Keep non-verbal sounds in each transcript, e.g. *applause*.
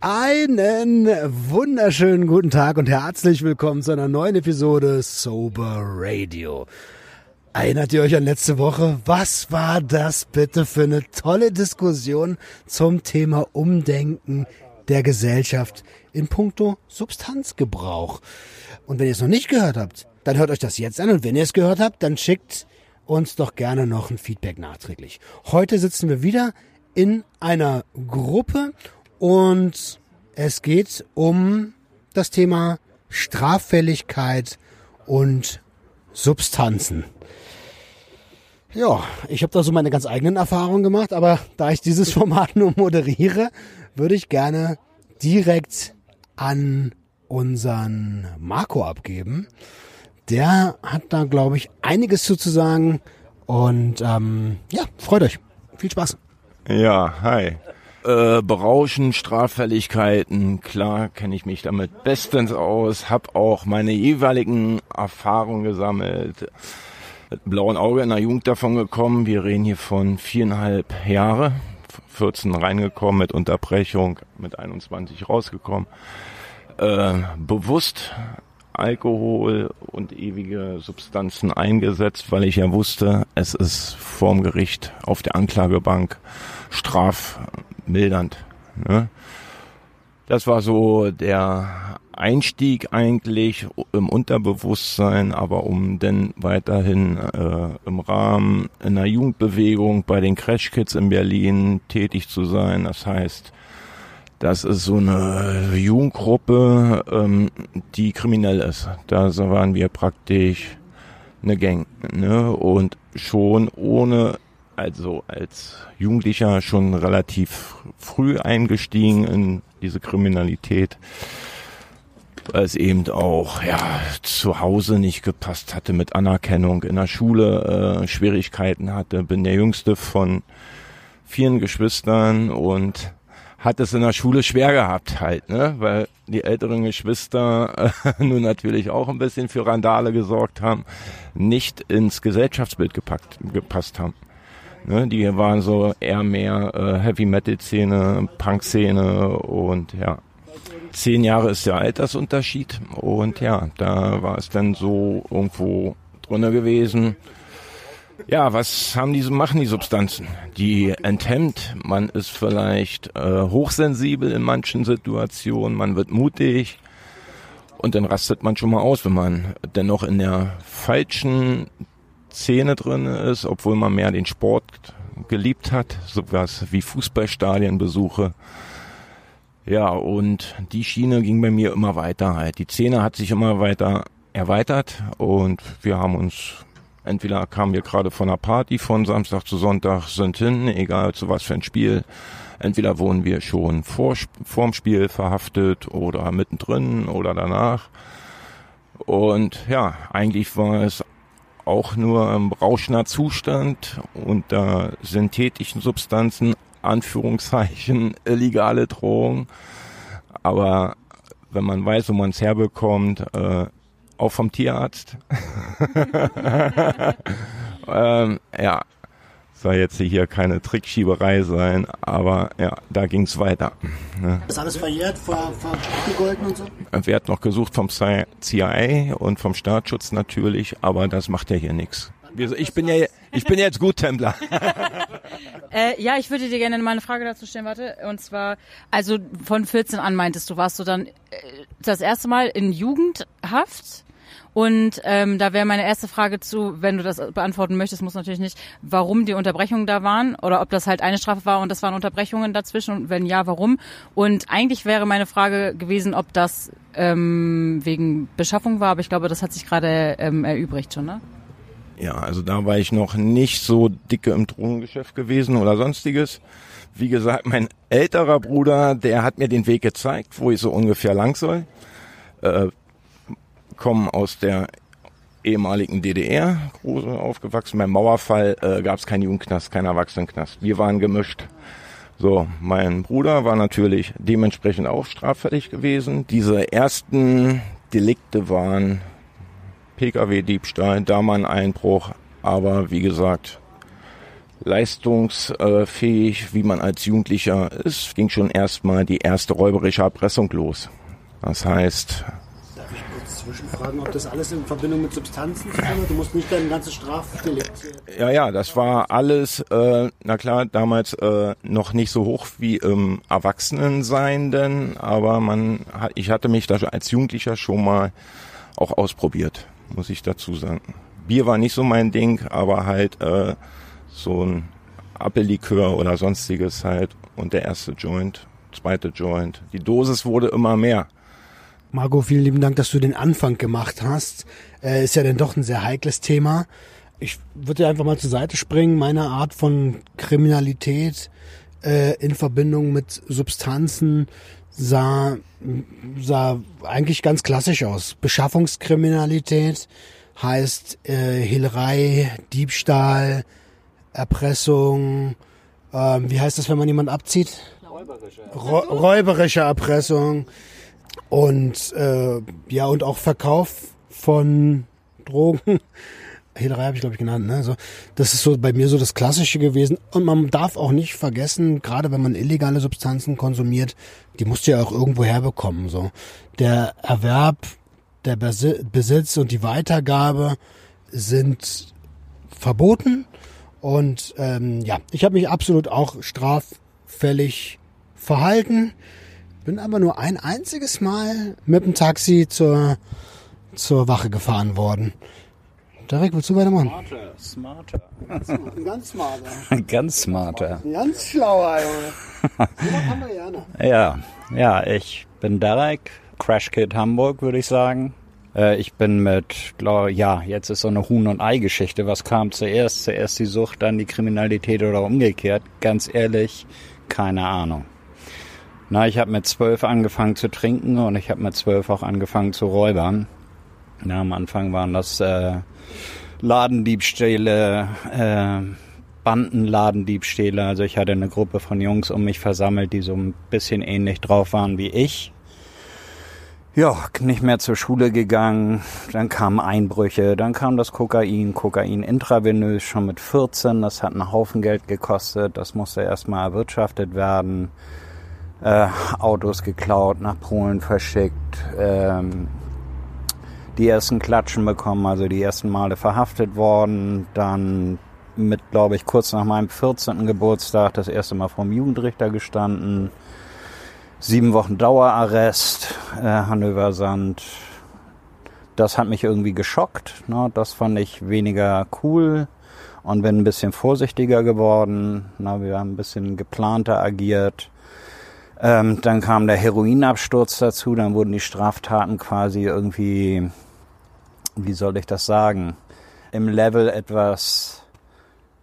Einen wunderschönen guten Tag und herzlich willkommen zu einer neuen Episode Sober Radio. Erinnert ihr euch an letzte Woche? Was war das bitte für eine tolle Diskussion zum Thema Umdenken der Gesellschaft in puncto Substanzgebrauch? Und wenn ihr es noch nicht gehört habt, dann hört euch das jetzt an und wenn ihr es gehört habt, dann schickt uns doch gerne noch ein Feedback nachträglich. Heute sitzen wir wieder in einer Gruppe und es geht um das Thema Straffälligkeit und Substanzen. Ja, ich habe da so meine ganz eigenen Erfahrungen gemacht, aber da ich dieses *laughs* Format nur moderiere, würde ich gerne direkt an unseren Marco abgeben. Der hat da, glaube ich, einiges zu, sagen. Und ähm, ja, freut euch. Viel Spaß. Ja, hi. Äh, Berauschen, Straffälligkeiten, klar kenne ich mich damit bestens aus, habe auch meine jeweiligen Erfahrungen gesammelt. Mit blauen Auge in der Jugend davon gekommen. Wir reden hier von viereinhalb Jahre, 14 reingekommen mit Unterbrechung, mit 21 rausgekommen. Äh, bewusst Alkohol und ewige Substanzen eingesetzt, weil ich ja wusste, es ist vorm Gericht auf der Anklagebank strafmildernd. Ne? Das war so der Einstieg eigentlich im Unterbewusstsein, aber um dann weiterhin äh, im Rahmen einer Jugendbewegung bei den Crash Kids in Berlin tätig zu sein. Das heißt, das ist so eine Jugendgruppe, ähm, die kriminell ist. Da waren wir praktisch eine Gang. Ne? Und schon ohne, also als Jugendlicher schon relativ früh eingestiegen in diese Kriminalität, weil es eben auch ja zu Hause nicht gepasst hatte mit Anerkennung, in der Schule äh, Schwierigkeiten hatte. Bin der jüngste von vielen Geschwistern und hat es in der Schule schwer gehabt halt, ne? Weil die älteren Geschwister äh, *laughs* nun natürlich auch ein bisschen für Randale gesorgt haben, nicht ins Gesellschaftsbild gepackt, gepasst haben. Ne? Die waren so eher mehr äh, Heavy Metal Szene, Punk Szene und ja. Zehn Jahre ist der Altersunterschied und ja, da war es dann so irgendwo drunter gewesen ja, was haben diese machen die Substanzen? Die enthemmt, man ist vielleicht äh, hochsensibel in manchen Situationen, man wird mutig und dann rastet man schon mal aus, wenn man dennoch in der falschen Szene drin ist, obwohl man mehr den Sport geliebt hat, sowas wie Fußballstadienbesuche. Ja, und die Schiene ging bei mir immer weiter halt. Die Szene hat sich immer weiter erweitert und wir haben uns Entweder kamen wir gerade von einer Party von Samstag zu Sonntag, sind hin, egal zu was für ein Spiel. Entweder wurden wir schon vor, vorm Spiel verhaftet oder mittendrin oder danach. Und ja, eigentlich war es auch nur ein rauschender Zustand unter synthetischen Substanzen, Anführungszeichen, *laughs* illegale Drohung. Aber wenn man weiß, wo man es herbekommt, äh, auch vom Tierarzt. *laughs* ähm, ja, soll jetzt hier keine Trickschieberei sein, aber ja, da ging's weiter. Ne? Ist alles verjährt, ver, und so? Wird noch gesucht vom CIA und vom Staatsschutz natürlich, aber das macht ja hier nichts. Ich bin ja, ich bin jetzt gut Templer. *laughs* äh, ja, ich würde dir gerne mal eine Frage dazu stellen, warte. Und zwar, also von 14 an meintest du, warst du dann äh, das erste Mal in Jugendhaft? Und ähm, da wäre meine erste Frage zu, wenn du das beantworten möchtest, muss natürlich nicht, warum die Unterbrechungen da waren oder ob das halt eine Strafe war und das waren Unterbrechungen dazwischen und wenn ja, warum. Und eigentlich wäre meine Frage gewesen, ob das ähm, wegen Beschaffung war, aber ich glaube, das hat sich gerade ähm, erübrigt schon, ne? Ja, also da war ich noch nicht so dicke im Drogengeschäft gewesen oder sonstiges. Wie gesagt, mein älterer Bruder, der hat mir den Weg gezeigt, wo ich so ungefähr lang soll. Äh, kommen aus der ehemaligen DDR, groß aufgewachsen. Beim Mauerfall äh, gab es keinen Jugendknast, keinen Erwachsenenknast. Wir waren gemischt. So, mein Bruder war natürlich dementsprechend auch straffällig gewesen. Diese ersten Delikte waren Pkw-Diebstahl, da mal ein Einbruch, aber wie gesagt, leistungsfähig, wie man als Jugendlicher ist, ging schon erstmal die erste räuberische Erpressung los. Das heißt, zwischenfragen, ob das alles in Verbindung mit Substanzen zu? Du musst nicht dein ganzes Strafdelikt. Ja, ja, das war alles, äh, na klar, damals äh, noch nicht so hoch wie im Erwachsenensein, denn, aber man, hat, ich hatte mich da als Jugendlicher schon mal auch ausprobiert, muss ich dazu sagen. Bier war nicht so mein Ding, aber halt äh, so ein Appellikör oder sonstiges halt und der erste Joint, zweite Joint. Die Dosis wurde immer mehr. Margot, vielen lieben Dank, dass du den Anfang gemacht hast. Äh, ist ja dann doch ein sehr heikles Thema. Ich würde einfach mal zur Seite springen. Meine Art von Kriminalität äh, in Verbindung mit Substanzen sah, sah eigentlich ganz klassisch aus. Beschaffungskriminalität heißt äh, Hehlerei, Diebstahl, Erpressung. Ähm, wie heißt das, wenn man jemand abzieht? Räuberische. Räuberische Erpressung. Und äh, ja, und auch Verkauf von Drogen. *laughs* Hehlerei habe ich, glaube ich, genannt. Ne? So, das ist so bei mir so das Klassische gewesen. Und man darf auch nicht vergessen, gerade wenn man illegale Substanzen konsumiert, die musst du ja auch irgendwo herbekommen. So. Der Erwerb, der Besi- Besitz und die Weitergabe sind verboten. Und ähm, ja, ich habe mich absolut auch straffällig verhalten. Bin aber nur ein einziges Mal mit dem Taxi zur, zur Wache gefahren worden. Derek, willst du weitermachen? Smarter. Ein *laughs* ganz smarter. Ganz smarter. Ein ganz schlauer, Junge. *laughs* Ja, ja, ich bin Derek, Crash Kid Hamburg, würde ich sagen. Äh, ich bin mit, glaub, ja, jetzt ist so eine Huhn- und Ei-Geschichte. Was kam zuerst? Zuerst die Sucht, dann die Kriminalität oder umgekehrt? Ganz ehrlich, keine Ahnung. Na, ich habe mit zwölf angefangen zu trinken und ich habe mit zwölf auch angefangen zu räubern. Na, am Anfang waren das äh, Ladendiebstähle, äh, Bandenladendiebstähle. Also ich hatte eine Gruppe von Jungs um mich versammelt, die so ein bisschen ähnlich drauf waren wie ich. Ja, nicht mehr zur Schule gegangen, dann kamen Einbrüche, dann kam das Kokain, Kokain intravenös schon mit 14, das hat einen Haufen Geld gekostet, das musste erstmal erwirtschaftet werden, äh, Autos geklaut, nach Polen verschickt, ähm, die ersten Klatschen bekommen, also die ersten Male verhaftet worden, dann mit, glaube ich, kurz nach meinem 14. Geburtstag das erste Mal vom Jugendrichter gestanden, sieben Wochen Dauerarrest, äh, Hannover Sand. Das hat mich irgendwie geschockt. Ne? Das fand ich weniger cool und bin ein bisschen vorsichtiger geworden. Na, wir haben ein bisschen geplanter agiert. Ähm, dann kam der Heroinabsturz dazu. Dann wurden die Straftaten quasi irgendwie, wie soll ich das sagen, im Level etwas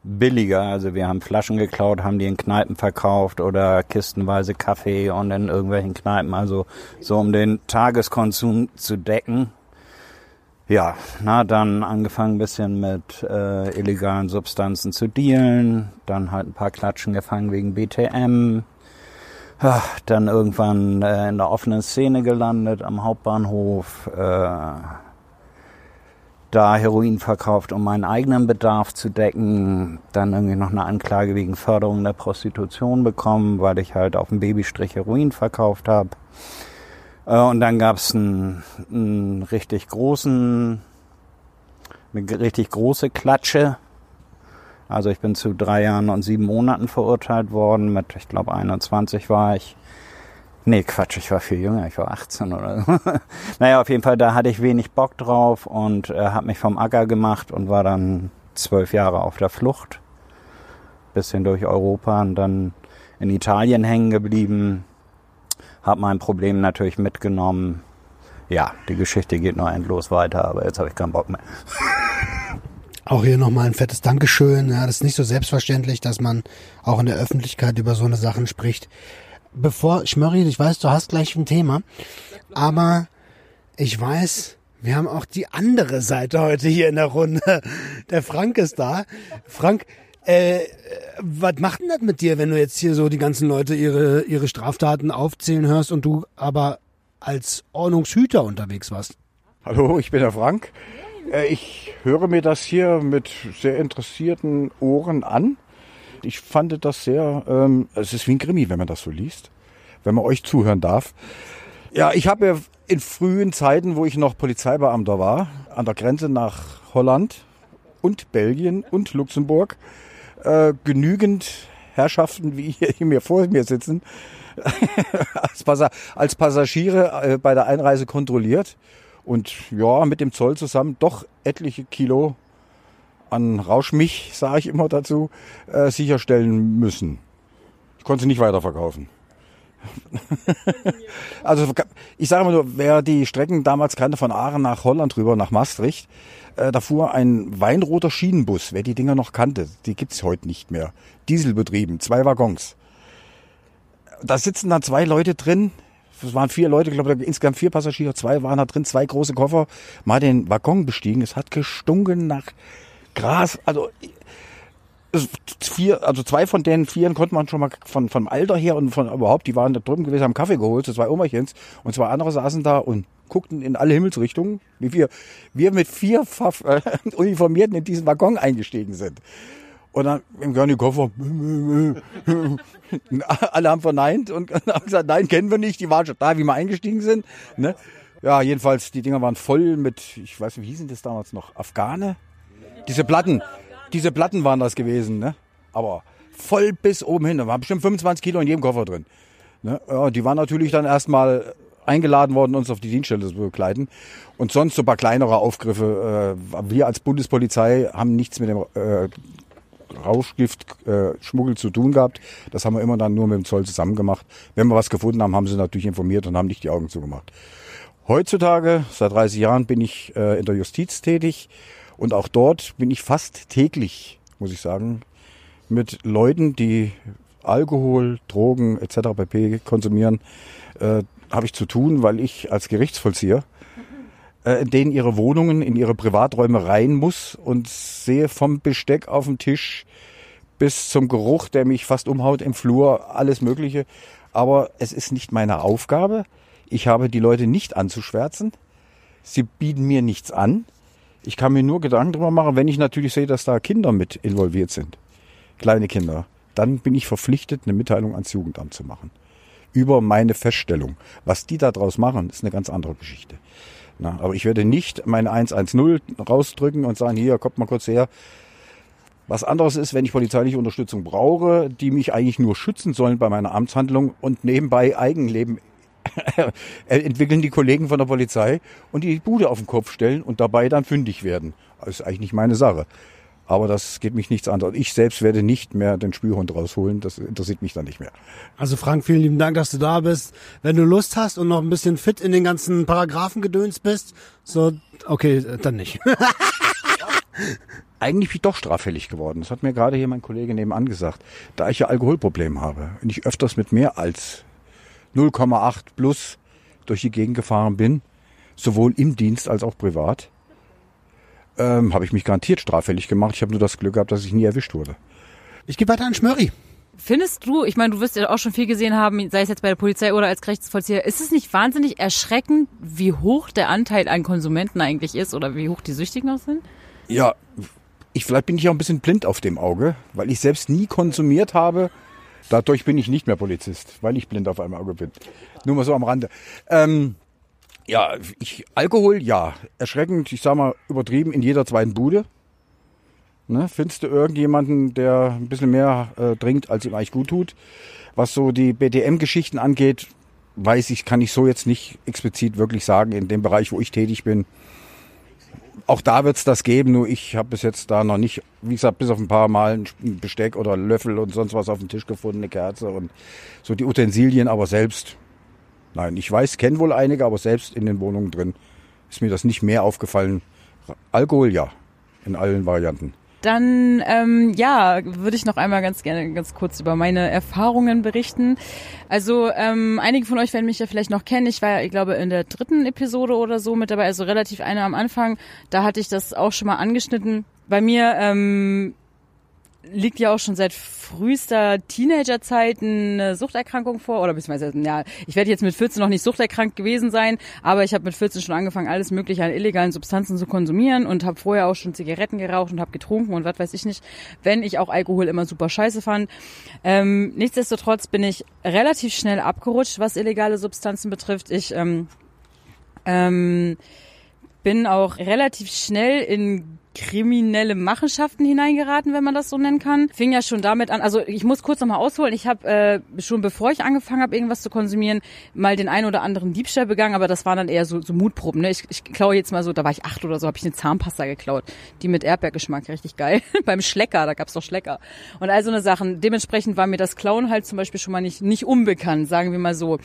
billiger. Also wir haben Flaschen geklaut, haben die in Kneipen verkauft oder kistenweise Kaffee und in irgendwelchen Kneipen. Also so um den Tageskonsum zu decken. Ja, na dann angefangen ein bisschen mit äh, illegalen Substanzen zu dealen, dann halt ein paar Klatschen gefangen wegen BTM, ja, dann irgendwann äh, in der offenen Szene gelandet am Hauptbahnhof, äh, da Heroin verkauft, um meinen eigenen Bedarf zu decken. Dann irgendwie noch eine Anklage wegen Förderung der Prostitution bekommen, weil ich halt auf dem Babystrich Heroin verkauft habe. Äh, und dann gab es einen, einen richtig großen, eine richtig große Klatsche. Also ich bin zu drei Jahren und sieben Monaten verurteilt worden. Mit, ich glaube, 21 war ich. Nee, Quatsch, ich war viel jünger, ich war 18 oder so. *laughs* naja, auf jeden Fall, da hatte ich wenig Bock drauf und äh, habe mich vom Acker gemacht und war dann zwölf Jahre auf der Flucht. Bisschen durch Europa und dann in Italien hängen geblieben. Hab mein Problem natürlich mitgenommen. Ja, die Geschichte geht noch endlos weiter, aber jetzt habe ich keinen Bock mehr. *laughs* Auch hier nochmal ein fettes Dankeschön. Ja, das ist nicht so selbstverständlich, dass man auch in der Öffentlichkeit über so eine Sachen spricht. Bevor, Schmörri, ich weiß, du hast gleich ein Thema, aber ich weiß, wir haben auch die andere Seite heute hier in der Runde. Der Frank ist da. Frank, äh, was macht denn das mit dir, wenn du jetzt hier so die ganzen Leute ihre, ihre Straftaten aufzählen hörst und du aber als Ordnungshüter unterwegs warst? Hallo, ich bin der Frank. Äh, Ich höre mir das hier mit sehr interessierten Ohren an. ich fand das sehr, ähm, es ist wie ein Krimi, wenn man das so liest, wenn man euch zuhören darf. Ja, ich habe in frühen Zeiten, wo ich noch Polizeibeamter war, an der Grenze nach Holland und Belgien und Luxemburg, äh, genügend Herrschaften, wie hier, mir vor mir sitzen, *laughs* als Passagiere äh, bei der Einreise kontrolliert und ja, mit dem Zoll zusammen doch etliche Kilo an Rauschmich, sage ich immer dazu, äh, sicherstellen müssen. Ich konnte sie nicht weiterverkaufen. *laughs* also ich sage mal nur, wer die Strecken damals kannte von Aachen nach Holland rüber, nach Maastricht, äh, da fuhr ein weinroter Schienenbus, wer die Dinger noch kannte, die gibt's heute nicht mehr. Dieselbetrieben, zwei Waggons. Da sitzen dann zwei Leute drin, es waren vier Leute, ich glaube insgesamt vier Passagiere, zwei waren da drin, zwei große Koffer, mal den Waggon bestiegen. Es hat gestunken nach Gras, also vier, also zwei von den vieren konnte man schon mal von vom Alter her und von überhaupt, die waren da drüben gewesen, haben Kaffee geholt, so zwei Omerchens und zwei andere saßen da und guckten in alle Himmelsrichtungen, wie wir wir mit vier äh, *laughs* Uniformierten in diesen Waggon eingestiegen sind. Und dann im die Koffer. *laughs* Alle haben verneint und *laughs* haben gesagt, nein, kennen wir nicht. Die waren schon da, wie wir eingestiegen sind. Ne? Ja, jedenfalls, die Dinger waren voll mit, ich weiß nicht, wie hießen das damals noch? Afghane? Diese Platten, diese Platten waren das gewesen, ne? Aber voll bis oben hin. Da waren bestimmt 25 Kilo in jedem Koffer drin. Ne? Ja, die waren natürlich dann erstmal eingeladen worden, uns auf die Dienststelle zu begleiten. Und sonst so ein paar kleinere Aufgriffe. Äh, wir als Bundespolizei haben nichts mit dem äh, Rauschgiftschmuggel äh, zu tun gehabt. Das haben wir immer dann nur mit dem Zoll zusammen gemacht. Wenn wir was gefunden haben, haben sie natürlich informiert und haben nicht die Augen zugemacht. Heutzutage, seit 30 Jahren, bin ich äh, in der Justiz tätig und auch dort bin ich fast täglich, muss ich sagen, mit Leuten, die Alkohol, Drogen etc. pp. konsumieren, äh, habe ich zu tun, weil ich als Gerichtsvollzieher äh, in denen ihre Wohnungen, in ihre Privaträume rein muss und sehe vom Besteck auf dem Tisch bis zum Geruch, der mich fast umhaut im Flur, alles Mögliche. Aber es ist nicht meine Aufgabe. Ich habe die Leute nicht anzuschwärzen. Sie bieten mir nichts an. Ich kann mir nur Gedanken darüber machen, wenn ich natürlich sehe, dass da Kinder mit involviert sind. Kleine Kinder. Dann bin ich verpflichtet, eine Mitteilung ans Jugendamt zu machen. Über meine Feststellung. Was die da draus machen, ist eine ganz andere Geschichte. Na, aber ich werde nicht meine 110 rausdrücken und sagen, hier, kommt mal kurz her. Was anderes ist, wenn ich polizeiliche Unterstützung brauche, die mich eigentlich nur schützen sollen bei meiner Amtshandlung und nebenbei Eigenleben *laughs* entwickeln die Kollegen von der Polizei und die Bude auf den Kopf stellen und dabei dann fündig werden. Das ist eigentlich nicht meine Sache. Aber das geht mich nichts an. Ich selbst werde nicht mehr den Spürhund rausholen. Das interessiert mich dann nicht mehr. Also Frank, vielen lieben Dank, dass du da bist. Wenn du Lust hast und noch ein bisschen fit in den ganzen Paragraphen gedöns bist, so, okay, dann nicht. *laughs* Eigentlich bin ich doch straffällig geworden. Das hat mir gerade hier mein Kollege nebenan gesagt. Da ich ja Alkoholprobleme habe und ich öfters mit mehr als 0,8 plus durch die Gegend gefahren bin, sowohl im Dienst als auch privat, ähm, habe ich mich garantiert straffällig gemacht. Ich habe nur das Glück gehabt, dass ich nie erwischt wurde. Ich gehe weiter an Schmörri. Findest du, ich meine, du wirst ja auch schon viel gesehen haben, sei es jetzt bei der Polizei oder als Gerichtsvollzieher, ist es nicht wahnsinnig erschreckend, wie hoch der Anteil an Konsumenten eigentlich ist oder wie hoch die Süchtigen auch sind? Ja, ich, vielleicht bin ich auch ein bisschen blind auf dem Auge, weil ich selbst nie konsumiert habe. Dadurch bin ich nicht mehr Polizist, weil ich blind auf einem Auge bin. Nur mal so am Rande. Ähm, ja, ich, Alkohol, ja. Erschreckend, ich sag mal, übertrieben in jeder zweiten Bude. Ne, findest du irgendjemanden, der ein bisschen mehr äh, trinkt, als ihm eigentlich gut tut? Was so die BDM-Geschichten angeht, weiß ich, kann ich so jetzt nicht explizit wirklich sagen, in dem Bereich, wo ich tätig bin. Auch da wird's das geben, nur ich habe bis jetzt da noch nicht, wie gesagt, bis auf ein paar Mal ein Besteck oder Löffel und sonst was auf dem Tisch gefunden, eine Kerze und so die Utensilien, aber selbst Nein, ich weiß, kenne wohl einige, aber selbst in den Wohnungen drin ist mir das nicht mehr aufgefallen. Alkohol ja, in allen Varianten. Dann ähm, ja, würde ich noch einmal ganz gerne ganz kurz über meine Erfahrungen berichten. Also ähm, einige von euch werden mich ja vielleicht noch kennen. Ich war ja, ich glaube, in der dritten Episode oder so mit dabei, also relativ eine am Anfang. Da hatte ich das auch schon mal angeschnitten. Bei mir ähm, liegt ja auch schon seit frühester Teenagerzeit eine Suchterkrankung vor oder beziehungsweise ja, ich werde jetzt mit 14 noch nicht suchterkrankt gewesen sein, aber ich habe mit 14 schon angefangen, alles mögliche an illegalen Substanzen zu konsumieren und habe vorher auch schon Zigaretten geraucht und habe getrunken und was weiß ich nicht, wenn ich auch Alkohol immer super scheiße fand. Ähm, nichtsdestotrotz bin ich relativ schnell abgerutscht, was illegale Substanzen betrifft. Ich ähm, ähm, bin auch relativ schnell in kriminelle Machenschaften hineingeraten, wenn man das so nennen kann. Fing ja schon damit an, also ich muss kurz nochmal ausholen, ich habe äh, schon bevor ich angefangen habe, irgendwas zu konsumieren, mal den einen oder anderen Diebstahl begangen, aber das waren dann eher so, so Mutproben. Ne? Ich, ich klaue jetzt mal so, da war ich acht oder so, habe ich eine Zahnpasta geklaut, die mit Erdbeergeschmack, richtig geil. *laughs* Beim Schlecker, da gab's doch Schlecker. Und all so eine Sachen. Dementsprechend war mir das Klauen halt zum Beispiel schon mal nicht, nicht unbekannt, sagen wir mal so.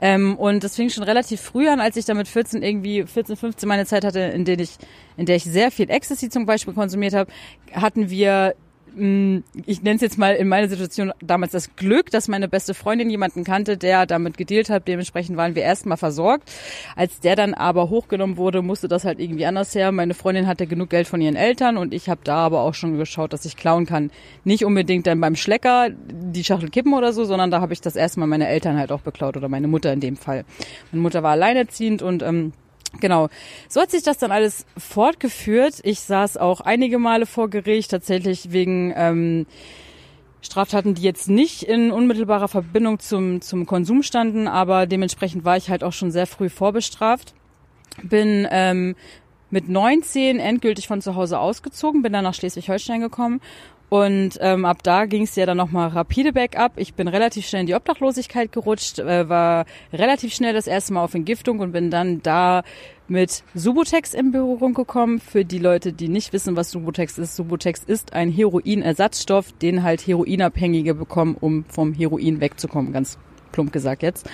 Ähm, und das fing schon relativ früh an, als ich da mit 14 irgendwie, 14, 15 meine Zeit hatte, in der ich, in der ich sehr viel Ecstasy zum Beispiel konsumiert habe, hatten wir mm, ich nenne es jetzt mal in meiner Situation damals das Glück, dass meine beste Freundin jemanden kannte, der damit gedealt hat. Dementsprechend waren wir erstmal versorgt. Als der dann aber hochgenommen wurde, musste das halt irgendwie anders her. Meine Freundin hatte genug Geld von ihren Eltern und ich habe da aber auch schon geschaut, dass ich klauen kann. Nicht unbedingt dann beim Schlecker die Schachtel kippen oder so, sondern da habe ich das erstmal meine Eltern halt auch beklaut oder meine Mutter in dem Fall. Meine Mutter war alleinerziehend und ähm, Genau. So hat sich das dann alles fortgeführt. Ich saß auch einige Male vor Gericht, tatsächlich wegen ähm, Straftaten, die jetzt nicht in unmittelbarer Verbindung zum, zum Konsum standen, aber dementsprechend war ich halt auch schon sehr früh vorbestraft. Bin ähm, mit 19 endgültig von zu Hause ausgezogen, bin dann nach Schleswig-Holstein gekommen und ähm, ab da ging es ja dann nochmal rapide bergab. Ich bin relativ schnell in die Obdachlosigkeit gerutscht, äh, war relativ schnell das erste Mal auf Entgiftung und bin dann da mit Subutex in Berührung gekommen. Für die Leute, die nicht wissen, was Subutex ist, Subutex ist ein Heroinersatzstoff, den halt Heroinabhängige bekommen, um vom Heroin wegzukommen, ganz plump gesagt jetzt.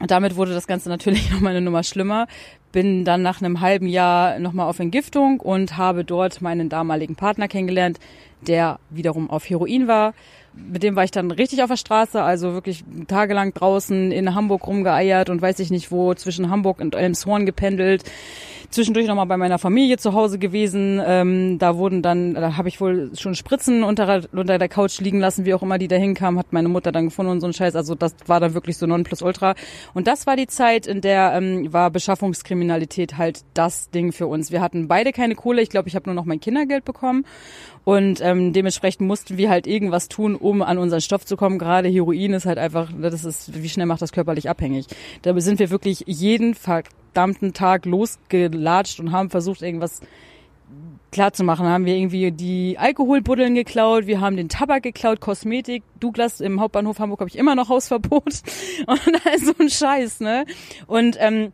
Damit wurde das Ganze *laughs* natürlich nochmal eine Nummer schlimmer. Bin dann nach einem halben Jahr nochmal auf Entgiftung und habe dort meinen damaligen Partner kennengelernt, der wiederum auf Heroin war. Mit dem war ich dann richtig auf der Straße, also wirklich tagelang draußen in Hamburg rumgeeiert und weiß ich nicht wo, zwischen Hamburg und Elmshorn gependelt zwischendurch nochmal bei meiner Familie zu Hause gewesen. Ähm, da wurden dann, da habe ich wohl schon Spritzen unter, unter der Couch liegen lassen, wie auch immer die da hinkamen, hat meine Mutter dann gefunden und so ein Scheiß. Also das war dann wirklich so Nonplusultra. Und das war die Zeit, in der ähm, war Beschaffungskriminalität halt das Ding für uns. Wir hatten beide keine Kohle. Ich glaube, ich habe nur noch mein Kindergeld bekommen. Und ähm, dementsprechend mussten wir halt irgendwas tun, um an unseren Stoff zu kommen. Gerade Heroin ist halt einfach, das ist, wie schnell macht das körperlich abhängig. Da sind wir wirklich jeden verdammten Tag losgelatscht und haben versucht, irgendwas klar zu machen. Haben wir irgendwie die Alkoholbuddeln geklaut, wir haben den Tabak geklaut, Kosmetik. Douglas im Hauptbahnhof Hamburg habe ich immer noch Hausverbot *laughs* und so ein Scheiß, ne? Und ähm,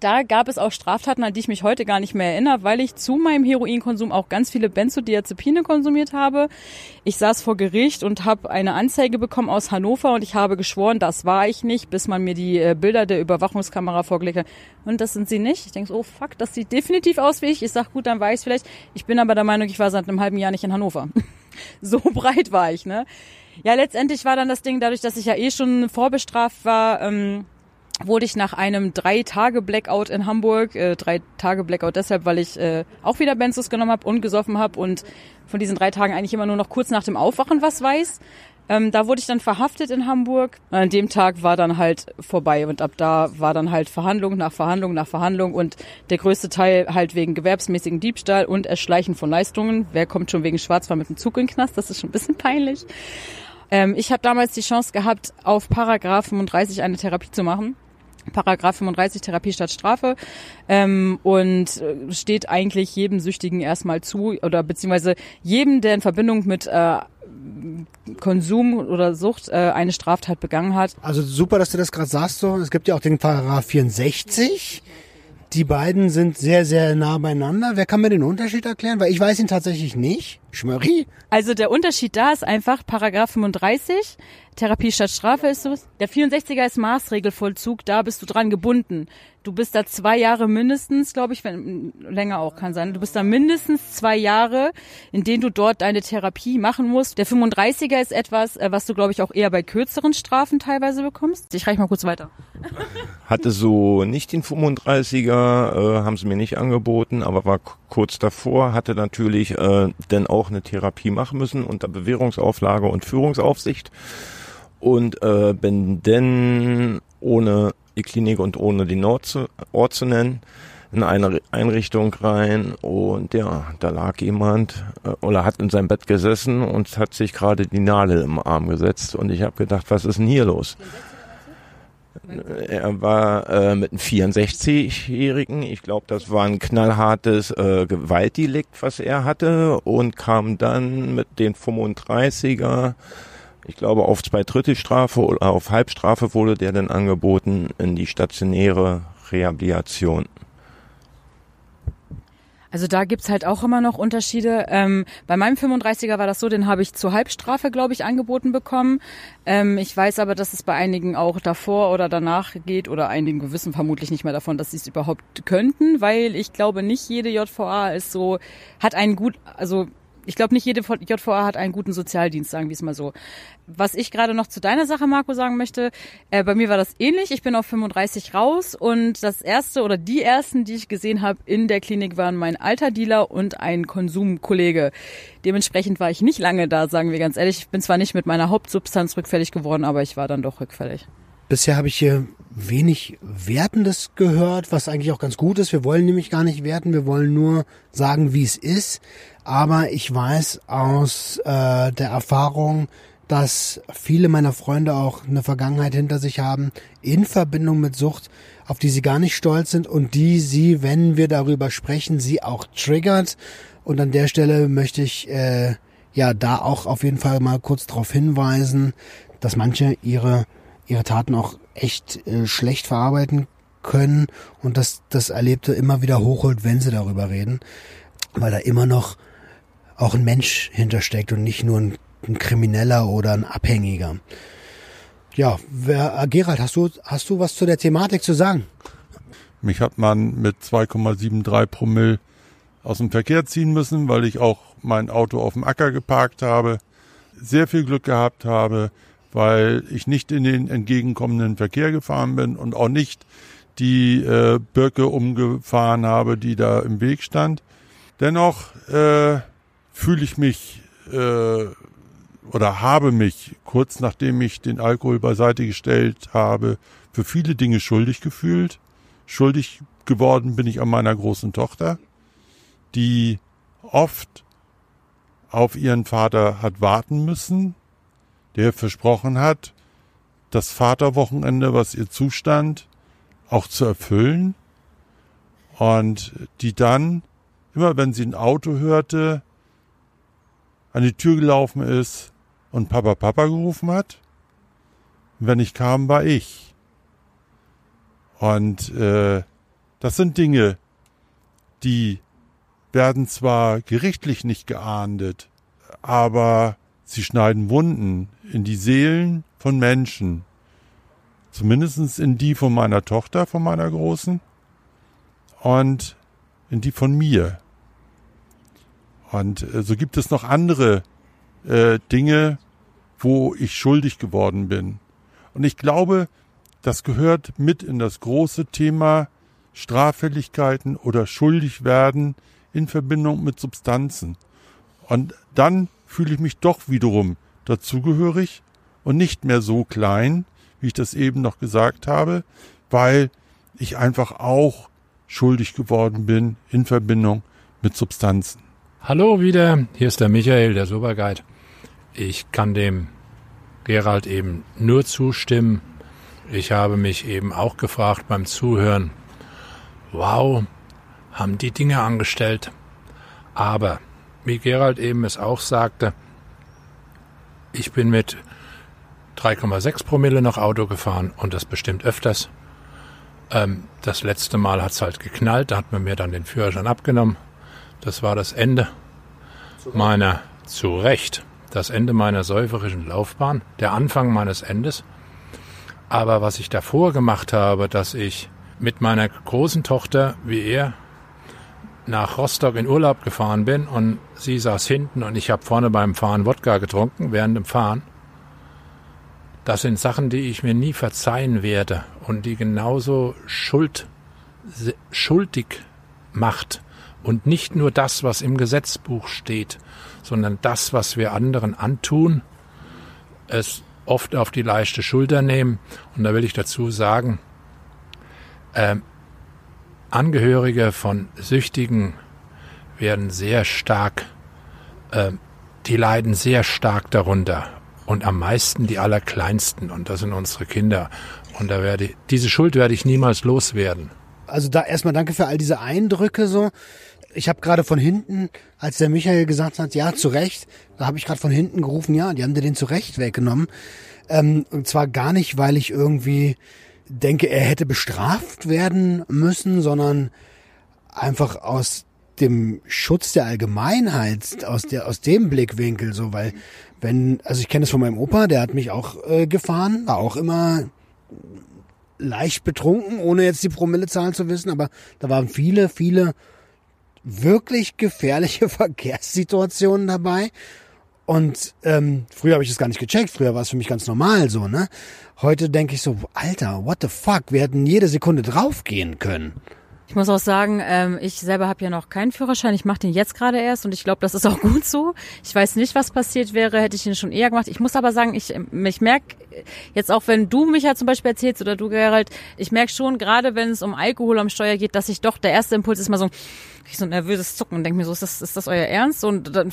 da gab es auch Straftaten, an die ich mich heute gar nicht mehr erinnere, weil ich zu meinem Heroinkonsum auch ganz viele Benzodiazepine konsumiert habe. Ich saß vor Gericht und habe eine Anzeige bekommen aus Hannover und ich habe geschworen, das war ich nicht, bis man mir die äh, Bilder der Überwachungskamera vorgelegt hat. Und das sind sie nicht. Ich denke so, oh fuck, das sieht definitiv aus wie ich. Ich sag, gut, dann war ich vielleicht. Ich bin aber der Meinung, ich war seit einem halben Jahr nicht in Hannover. *laughs* so breit war ich, ne? Ja, letztendlich war dann das Ding, dadurch, dass ich ja eh schon vorbestraft war, ähm, wurde ich nach einem drei Tage Blackout in Hamburg, äh, drei Tage Blackout deshalb, weil ich äh, auch wieder Benzos genommen habe und gesoffen habe und von diesen drei Tagen eigentlich immer nur noch kurz nach dem Aufwachen was weiß. Ähm, da wurde ich dann verhaftet in Hamburg. An dem Tag war dann halt vorbei und ab da war dann halt Verhandlung nach Verhandlung nach Verhandlung und der größte Teil halt wegen gewerbsmäßigen Diebstahl und Erschleichen von Leistungen. Wer kommt schon wegen Schwarzfahren mit dem Zug in den Knast? Das ist schon ein bisschen peinlich. Ähm, ich habe damals die Chance gehabt, auf Paragraph 35 eine Therapie zu machen. Paragraph 35 Therapie statt Strafe ähm, und äh, steht eigentlich jedem Süchtigen erstmal zu oder beziehungsweise jedem, der in Verbindung mit äh, Konsum oder Sucht äh, eine Straftat begangen hat. Also super, dass du das gerade sagst. So. Es gibt ja auch den Paragraph 64. Die beiden sind sehr, sehr nah beieinander. Wer kann mir den Unterschied erklären? Weil ich weiß ihn tatsächlich nicht. Schmöri? Also der Unterschied da ist einfach Paragraph 35 Therapie statt Strafe ist so. Der 64er ist Maßregelvollzug, da bist du dran gebunden. Du bist da zwei Jahre mindestens, glaube ich, wenn länger auch kann sein. Du bist da mindestens zwei Jahre, in denen du dort deine Therapie machen musst. Der 35er ist etwas, äh, was du, glaube ich, auch eher bei kürzeren Strafen teilweise bekommst. Ich reiche mal kurz weiter. *laughs* Hatte so nicht den 35er, äh, haben sie mir nicht angeboten, aber war kurz davor, hatte natürlich äh, dann auch auch eine Therapie machen müssen unter Bewährungsauflage und Führungsaufsicht. Und äh, bin dann ohne die Klinik und ohne den Ort zu, Ort zu nennen, in eine Einrichtung rein und ja, da lag jemand äh, oder hat in seinem Bett gesessen und hat sich gerade die Nadel im Arm gesetzt und ich habe gedacht, was ist denn hier los? Er war äh, mit einem 64-Jährigen, ich glaube, das war ein knallhartes äh, Gewaltdelikt, was er hatte und kam dann mit den 35er, ich glaube, auf zwei Drittel oder auf Halbstrafe wurde der dann angeboten in die stationäre Rehabilitation. Also da gibt's halt auch immer noch Unterschiede. Ähm, bei meinem 35er war das so, den habe ich zur Halbstrafe, glaube ich, angeboten bekommen. Ähm, ich weiß aber, dass es bei einigen auch davor oder danach geht oder einigen wissen vermutlich nicht mehr davon, dass sie es überhaupt könnten, weil ich glaube, nicht jede JVA ist so, hat einen gut, also ich glaube, nicht jede JVA hat einen guten Sozialdienst, sagen wir es mal so. Was ich gerade noch zu deiner Sache, Marco, sagen möchte, äh, bei mir war das ähnlich. Ich bin auf 35 raus und das erste oder die ersten, die ich gesehen habe in der Klinik, waren mein alter Dealer und ein Konsumkollege. Dementsprechend war ich nicht lange da, sagen wir ganz ehrlich. Ich bin zwar nicht mit meiner Hauptsubstanz rückfällig geworden, aber ich war dann doch rückfällig. Bisher habe ich hier wenig Wertendes gehört, was eigentlich auch ganz gut ist. Wir wollen nämlich gar nicht werten, wir wollen nur sagen, wie es ist. Aber ich weiß aus äh, der Erfahrung, dass viele meiner Freunde auch eine Vergangenheit hinter sich haben in Verbindung mit Sucht, auf die sie gar nicht stolz sind und die sie, wenn wir darüber sprechen, sie auch triggert. Und an der Stelle möchte ich äh, ja da auch auf jeden Fall mal kurz darauf hinweisen, dass manche ihre ihre Taten auch echt äh, schlecht verarbeiten können und dass das Erlebte immer wieder hochholt, wenn sie darüber reden, weil da immer noch auch ein Mensch hintersteckt und nicht nur ein, ein Krimineller oder ein Abhängiger. Ja, wer, äh, Gerald, hast du, hast du was zu der Thematik zu sagen? Mich hat man mit 2,73 Promille aus dem Verkehr ziehen müssen, weil ich auch mein Auto auf dem Acker geparkt habe, sehr viel Glück gehabt habe, weil ich nicht in den entgegenkommenden Verkehr gefahren bin und auch nicht die äh, Birke umgefahren habe, die da im Weg stand. Dennoch äh, fühle ich mich äh, oder habe mich kurz nachdem ich den Alkohol beiseite gestellt habe, für viele Dinge schuldig gefühlt. Schuldig geworden bin ich an meiner großen Tochter, die oft auf ihren Vater hat warten müssen, der versprochen hat, das Vaterwochenende, was ihr zustand, auch zu erfüllen und die dann, immer wenn sie ein Auto hörte, an die Tür gelaufen ist und Papa Papa gerufen hat. Und wenn ich kam, war ich. Und äh, das sind Dinge, die werden zwar gerichtlich nicht geahndet, aber Sie schneiden Wunden in die Seelen von Menschen, zumindest in die von meiner Tochter, von meiner Großen, und in die von mir. Und äh, so gibt es noch andere äh, Dinge, wo ich schuldig geworden bin. Und ich glaube, das gehört mit in das große Thema Straffälligkeiten oder schuldig werden in Verbindung mit Substanzen. Und dann fühle ich mich doch wiederum dazugehörig und nicht mehr so klein, wie ich das eben noch gesagt habe, weil ich einfach auch schuldig geworden bin in Verbindung mit Substanzen. Hallo wieder, hier ist der Michael, der Superguide. Ich kann dem Gerald eben nur zustimmen. Ich habe mich eben auch gefragt beim Zuhören, wow, haben die Dinge angestellt. Aber wie Gerald eben es auch sagte, ich bin mit 3,6 Promille noch Auto gefahren und das bestimmt öfters. Ähm, das letzte Mal hat's halt geknallt, da hat man mir dann den Führerschein abgenommen. Das war das Ende meiner, zu Recht, das Ende meiner säuferischen Laufbahn, der Anfang meines Endes. Aber was ich davor gemacht habe, dass ich mit meiner großen Tochter, wie er, nach Rostock in Urlaub gefahren bin und sie saß hinten und ich habe vorne beim Fahren Wodka getrunken während dem Fahren. Das sind Sachen, die ich mir nie verzeihen werde und die genauso schuld, schuldig macht, und nicht nur das, was im Gesetzbuch steht, sondern das, was wir anderen antun, es oft auf die leichte Schulter nehmen. Und da will ich dazu sagen, äh, Angehörige von Süchtigen werden sehr stark, äh, die leiden sehr stark darunter. Und am meisten die Allerkleinsten. Und das sind unsere Kinder. Und da werde ich, diese Schuld werde ich niemals loswerden. Also da erstmal danke für all diese Eindrücke so. Ich habe gerade von hinten, als der Michael gesagt hat, ja, zu Recht, da habe ich gerade von hinten gerufen, ja, die haben dir den zu Recht weggenommen. Ähm, und zwar gar nicht, weil ich irgendwie denke, er hätte bestraft werden müssen, sondern einfach aus dem Schutz der Allgemeinheit, aus der aus dem Blickwinkel so, weil wenn, also ich kenne es von meinem Opa, der hat mich auch äh, gefahren, war auch immer leicht betrunken, ohne jetzt die Promillezahlen zu wissen, aber da waren viele, viele wirklich gefährliche *laughs* Verkehrssituationen dabei. Und ähm, früher habe ich das gar nicht gecheckt, früher war es für mich ganz normal so, ne? Heute denke ich so, Alter, what the fuck, wir hätten jede Sekunde draufgehen können. Ich muss auch sagen, ähm, ich selber habe ja noch keinen Führerschein. Ich mache den jetzt gerade erst und ich glaube, das ist auch *laughs* gut so. Ich weiß nicht, was passiert wäre, hätte ich ihn schon eher gemacht. Ich muss aber sagen, ich, ich merke jetzt auch, wenn du mich ja zum Beispiel erzählst oder du, Gerald, ich merke schon, gerade wenn es um Alkohol am Steuer geht, dass ich doch, der erste Impuls ist mal so, ich so ein nervöses Zucken und denke mir so, ist das, ist das euer Ernst? Und dann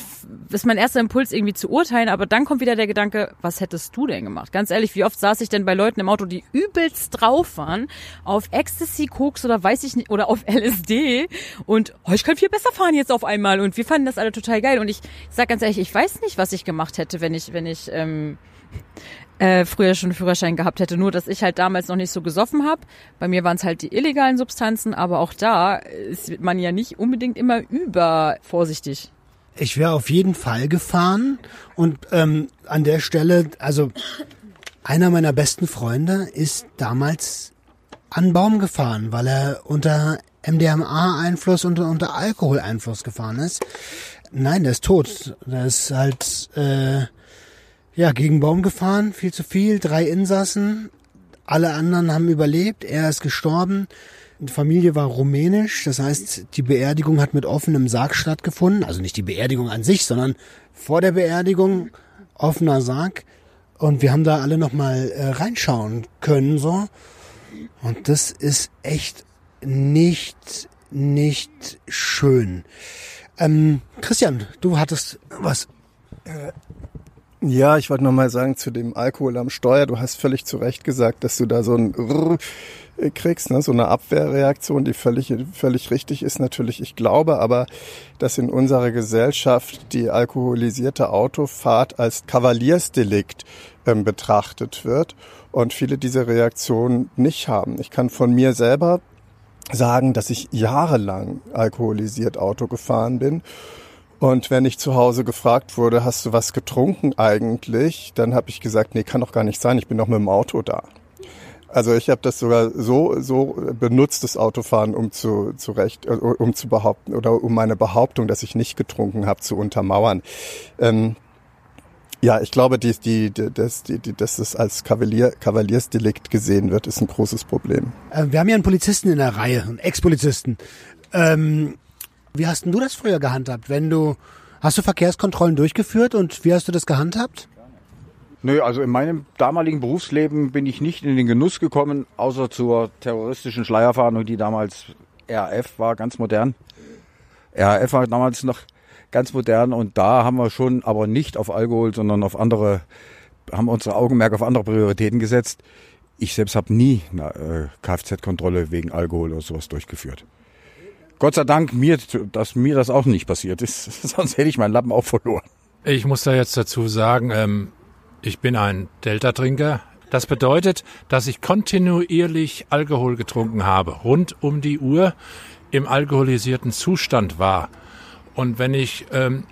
ist mein erster Impuls irgendwie zu urteilen, aber dann kommt wieder der Gedanke, was hättest du denn gemacht? Ganz ehrlich, wie oft saß ich denn bei Leuten im Auto, die übelst drauf waren, auf Ecstasy, Koks oder weiß ich nicht, oder auf LSD und oh, ich kann viel besser fahren jetzt auf einmal und wir fanden das alle total geil und ich, ich sag ganz ehrlich, ich weiß nicht, was ich gemacht hätte, wenn ich, wenn ich ähm, äh, früher schon einen Führerschein gehabt hätte. Nur, dass ich halt damals noch nicht so gesoffen habe. Bei mir waren es halt die illegalen Substanzen, aber auch da ist man ja nicht unbedingt immer über vorsichtig. Ich wäre auf jeden Fall gefahren und ähm, an der Stelle, also einer meiner besten Freunde ist damals an Baum gefahren, weil er unter MDMA-Einfluss und unter Alkoholeinfluss gefahren ist. Nein, der ist tot. Der ist halt äh, ja, gegen Baum gefahren, viel zu viel, drei Insassen, alle anderen haben überlebt, er ist gestorben. Die Familie war rumänisch, das heißt, die Beerdigung hat mit offenem Sarg stattgefunden, also nicht die Beerdigung an sich, sondern vor der Beerdigung offener Sarg und wir haben da alle noch mal äh, reinschauen können so. Und das ist echt nicht nicht schön. Ähm, Christian, du hattest was ja, ich wollte nochmal sagen zu dem Alkohol am Steuer. Du hast völlig zu Recht gesagt, dass du da so ein Rrr kriegst, ne? so eine Abwehrreaktion, die völlig, völlig richtig ist natürlich. Ich glaube aber, dass in unserer Gesellschaft die alkoholisierte Autofahrt als Kavaliersdelikt ähm, betrachtet wird und viele diese Reaktion nicht haben. Ich kann von mir selber sagen, dass ich jahrelang alkoholisiert Auto gefahren bin und wenn ich zu Hause gefragt wurde, hast du was getrunken eigentlich, dann habe ich gesagt, nee, kann doch gar nicht sein, ich bin doch mit dem Auto da. Also ich habe das sogar so so benutzt, das Autofahren, um zu, zu recht, äh, um zu behaupten oder um meine Behauptung, dass ich nicht getrunken habe, zu untermauern. Ähm, ja, ich glaube, die, die, die, dass, die, die, dass es als Kavalier, Kavaliersdelikt gesehen wird, ist ein großes Problem. Äh, wir haben ja einen Polizisten in der Reihe, einen Ex-Polizisten. Ähm, wie hast denn du das früher gehandhabt? Wenn du, hast du Verkehrskontrollen durchgeführt und wie hast du das gehandhabt? Nö, also in meinem damaligen Berufsleben bin ich nicht in den Genuss gekommen, außer zur terroristischen Schleierfahndung, die damals RAF war, ganz modern. RAF war damals noch ganz modern und da haben wir schon, aber nicht auf Alkohol, sondern auf andere, haben unsere Augenmerk auf andere Prioritäten gesetzt. Ich selbst habe nie eine äh, Kfz-Kontrolle wegen Alkohol oder sowas durchgeführt. Gott sei Dank mir, dass mir das auch nicht passiert ist. *laughs* Sonst hätte ich meinen Lappen auch verloren. Ich muss da jetzt dazu sagen, ähm, ich bin ein Delta-Trinker. Das bedeutet, dass ich kontinuierlich Alkohol getrunken habe, rund um die Uhr im alkoholisierten Zustand war. Und wenn ich ähm,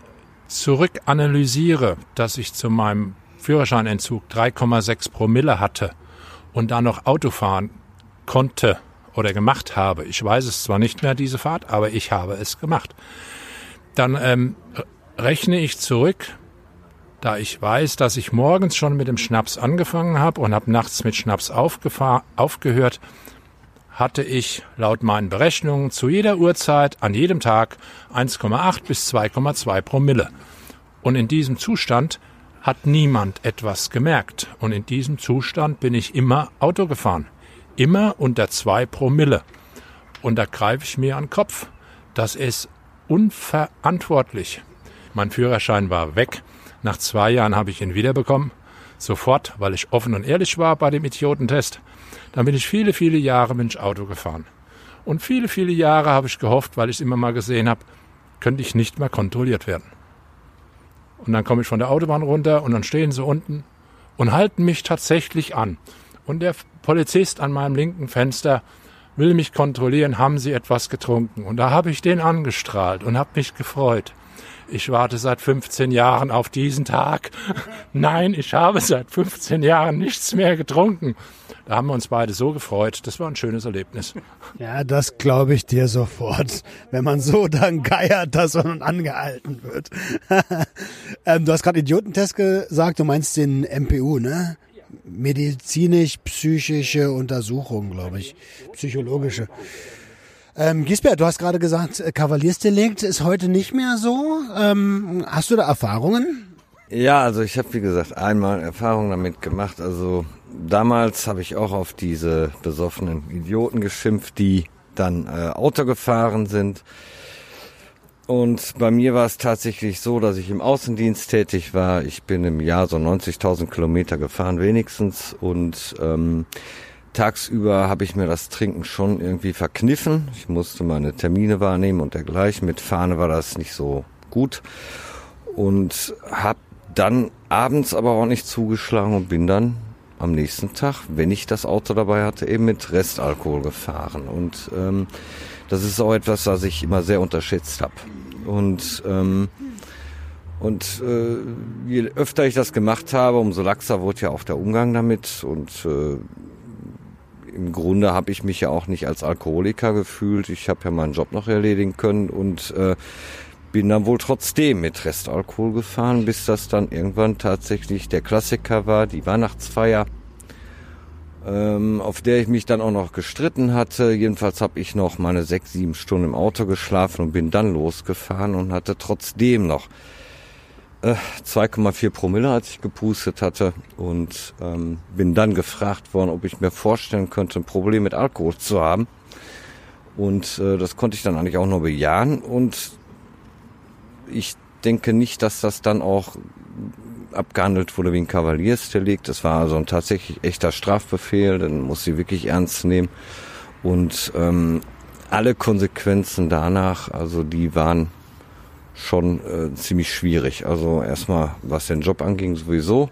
zurück analysiere, dass ich zu meinem Führerscheinentzug 3,6 Promille hatte und da noch Auto fahren konnte, oder gemacht habe. Ich weiß es zwar nicht mehr, diese Fahrt, aber ich habe es gemacht. Dann ähm, rechne ich zurück, da ich weiß, dass ich morgens schon mit dem Schnaps angefangen habe und habe nachts mit Schnaps aufgehört, hatte ich laut meinen Berechnungen zu jeder Uhrzeit an jedem Tag 1,8 bis 2,2 Promille. Und in diesem Zustand hat niemand etwas gemerkt. Und in diesem Zustand bin ich immer Auto gefahren. Immer unter zwei Promille. Und da greife ich mir an den Kopf. Das ist unverantwortlich. Mein Führerschein war weg. Nach zwei Jahren habe ich ihn wiederbekommen. Sofort, weil ich offen und ehrlich war bei dem Idiotentest. Dann bin ich viele, viele Jahre bin ich Auto gefahren. Und viele, viele Jahre habe ich gehofft, weil ich es immer mal gesehen habe, könnte ich nicht mehr kontrolliert werden. Und dann komme ich von der Autobahn runter und dann stehen sie unten und halten mich tatsächlich an. Und der Polizist an meinem linken Fenster will mich kontrollieren, haben sie etwas getrunken. Und da habe ich den angestrahlt und habe mich gefreut. Ich warte seit 15 Jahren auf diesen Tag. *laughs* Nein, ich habe seit 15 Jahren nichts mehr getrunken. Da haben wir uns beide so gefreut. Das war ein schönes Erlebnis. *laughs* Ja, das glaube ich dir sofort. Wenn man so dann geiert, dass man angehalten wird. *laughs* ähm, du hast gerade Idiotentest gesagt, du meinst den MPU, ne? Medizinisch-psychische Untersuchung, glaube ich. Psychologische. Ähm, Gisbert, du hast gerade gesagt, äh, Kavaliersdelikt ist heute nicht mehr so. Ähm, hast du da Erfahrungen? Ja, also ich habe wie gesagt einmal Erfahrung damit gemacht. Also damals habe ich auch auf diese besoffenen Idioten geschimpft, die dann äh, Auto gefahren sind. Und bei mir war es tatsächlich so, dass ich im Außendienst tätig war. Ich bin im Jahr so 90.000 Kilometer gefahren wenigstens und ähm, tagsüber habe ich mir das Trinken schon irgendwie verkniffen. Ich musste meine Termine wahrnehmen und dergleichen. Mit Fahne war das nicht so gut und habe dann abends aber auch nicht zugeschlagen und bin dann am nächsten Tag, wenn ich das Auto dabei hatte, eben mit Restalkohol gefahren. Und ähm, das ist auch etwas, was ich immer sehr unterschätzt habe. Und ähm, und äh, je öfter ich das gemacht habe, umso laxer wurde ja auch der Umgang damit. Und äh, im Grunde habe ich mich ja auch nicht als Alkoholiker gefühlt. Ich habe ja meinen Job noch erledigen können und äh, bin dann wohl trotzdem mit Restalkohol gefahren, bis das dann irgendwann tatsächlich der Klassiker war, die Weihnachtsfeier, ähm, auf der ich mich dann auch noch gestritten hatte. Jedenfalls habe ich noch meine sechs, sieben Stunden im Auto geschlafen und bin dann losgefahren und hatte trotzdem noch äh, 2,4 Promille, als ich gepustet hatte und ähm, bin dann gefragt worden, ob ich mir vorstellen könnte, ein Problem mit Alkohol zu haben. Und äh, das konnte ich dann eigentlich auch nur bejahen und ich denke nicht, dass das dann auch abgehandelt wurde wie ein Kavaliersdelikt. Das war also ein tatsächlich echter Strafbefehl, den muss sie wirklich ernst nehmen. Und ähm, alle Konsequenzen danach, also die waren schon äh, ziemlich schwierig. Also erstmal, was den Job anging, sowieso.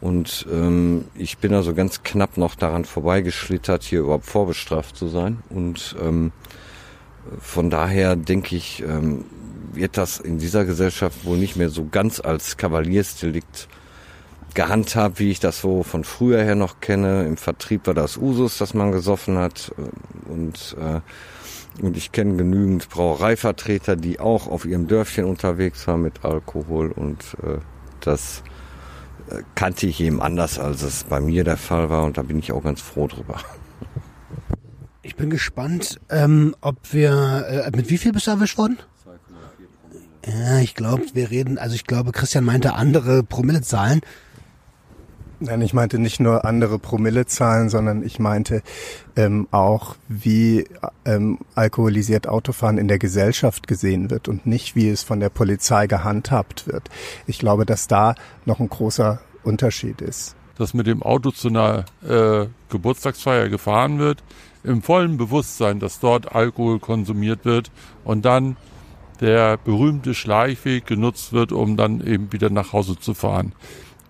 Und ähm, ich bin also ganz knapp noch daran vorbeigeschlittert, hier überhaupt vorbestraft zu sein. Und ähm, von daher denke ich, ähm, wird das in dieser Gesellschaft wohl nicht mehr so ganz als Kavaliersdelikt gehandhabt, wie ich das so von früher her noch kenne. Im Vertrieb war das Usus, dass man gesoffen hat. Und, äh, und ich kenne genügend Brauereivertreter, die auch auf ihrem Dörfchen unterwegs waren mit Alkohol. Und äh, das äh, kannte ich eben anders, als es bei mir der Fall war. Und da bin ich auch ganz froh drüber. Ich bin gespannt, ähm, ob wir, äh, mit wie viel bist du erwischt worden? Ja, ich glaube, wir reden, also ich glaube, Christian meinte andere Promillezahlen. Nein, ich meinte nicht nur andere Promillezahlen, sondern ich meinte ähm, auch, wie ähm, alkoholisiert Autofahren in der Gesellschaft gesehen wird und nicht, wie es von der Polizei gehandhabt wird. Ich glaube, dass da noch ein großer Unterschied ist. Dass mit dem Auto zu einer äh, Geburtstagsfeier gefahren wird, im vollen Bewusstsein, dass dort Alkohol konsumiert wird und dann der berühmte Schleichweg genutzt wird, um dann eben wieder nach Hause zu fahren.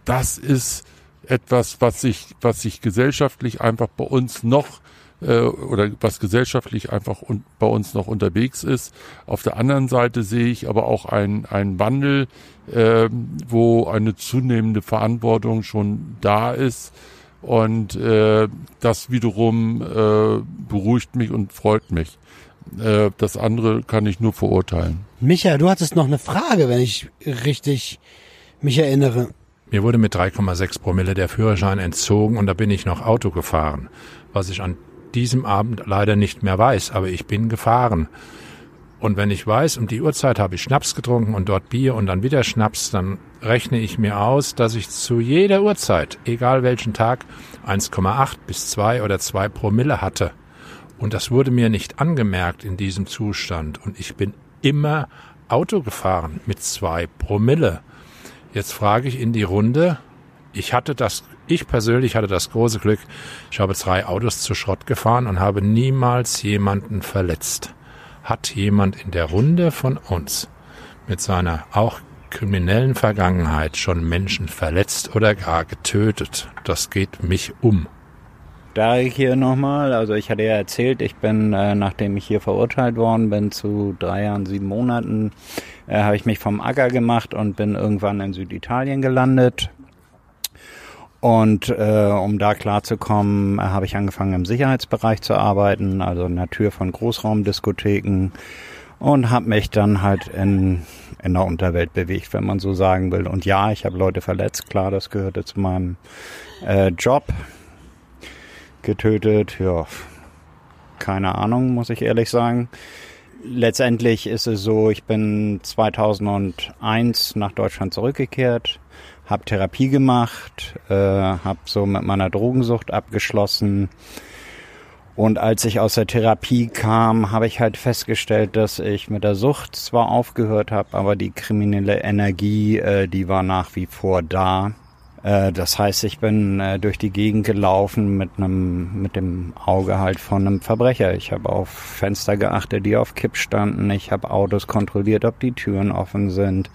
Das ist etwas, was sich, was sich gesellschaftlich einfach bei uns noch äh, oder was gesellschaftlich einfach un bei uns noch unterwegs ist. Auf der anderen Seite sehe ich aber auch einen, einen Wandel, äh, wo eine zunehmende Verantwortung schon da ist. Und äh, das wiederum äh, beruhigt mich und freut mich. Äh, das andere kann ich nur verurteilen. Micha, du hattest noch eine Frage, wenn ich richtig mich erinnere. Mir wurde mit 3,6 Promille der Führerschein entzogen und da bin ich noch Auto gefahren. Was ich an diesem Abend leider nicht mehr weiß, aber ich bin gefahren. Und wenn ich weiß, um die Uhrzeit habe ich Schnaps getrunken und dort Bier und dann wieder Schnaps, dann rechne ich mir aus, dass ich zu jeder Uhrzeit, egal welchen Tag, 1,8 bis 2 oder 2 Promille hatte. Und das wurde mir nicht angemerkt in diesem Zustand. Und ich bin immer Auto gefahren mit 2 Promille. Jetzt frage ich in die Runde, ich hatte das, ich persönlich hatte das große Glück, ich habe zwei Autos zu Schrott gefahren und habe niemals jemanden verletzt hat jemand in der Runde von uns mit seiner auch kriminellen Vergangenheit schon Menschen verletzt oder gar getötet. Das geht mich um. Da hier nochmal, also ich hatte ja erzählt, ich bin, äh, nachdem ich hier verurteilt worden bin, zu drei Jahren, sieben Monaten, äh, habe ich mich vom Acker gemacht und bin irgendwann in Süditalien gelandet. Und äh, um da klarzukommen, äh, habe ich angefangen im Sicherheitsbereich zu arbeiten, also in der Tür von Großraumdiskotheken und habe mich dann halt in, in der Unterwelt bewegt, wenn man so sagen will. Und ja, ich habe Leute verletzt, klar, das gehörte zu meinem äh, Job. Getötet, ja, keine Ahnung, muss ich ehrlich sagen. Letztendlich ist es so, ich bin 2001 nach Deutschland zurückgekehrt habe Therapie gemacht, äh, habe so mit meiner Drogensucht abgeschlossen. Und als ich aus der Therapie kam, habe ich halt festgestellt, dass ich mit der Sucht zwar aufgehört habe, aber die kriminelle Energie, äh, die war nach wie vor da. Äh, das heißt, ich bin äh, durch die Gegend gelaufen mit einem mit dem Auge halt von einem Verbrecher. Ich habe auf Fenster geachtet, die auf Kipp standen. Ich habe Autos kontrolliert, ob die Türen offen sind.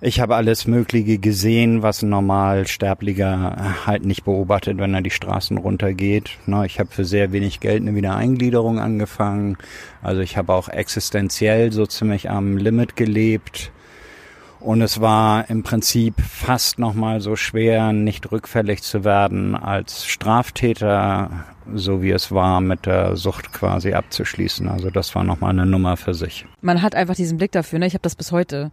Ich habe alles Mögliche gesehen, was ein Normalsterblicher halt nicht beobachtet, wenn er die Straßen runtergeht. Ich habe für sehr wenig Geld eine Wiedereingliederung angefangen. Also ich habe auch existenziell so ziemlich am Limit gelebt. Und es war im Prinzip fast nochmal so schwer, nicht rückfällig zu werden als Straftäter, so wie es war, mit der Sucht quasi abzuschließen. Also das war nochmal eine Nummer für sich. Man hat einfach diesen Blick dafür, ne? Ich habe das bis heute.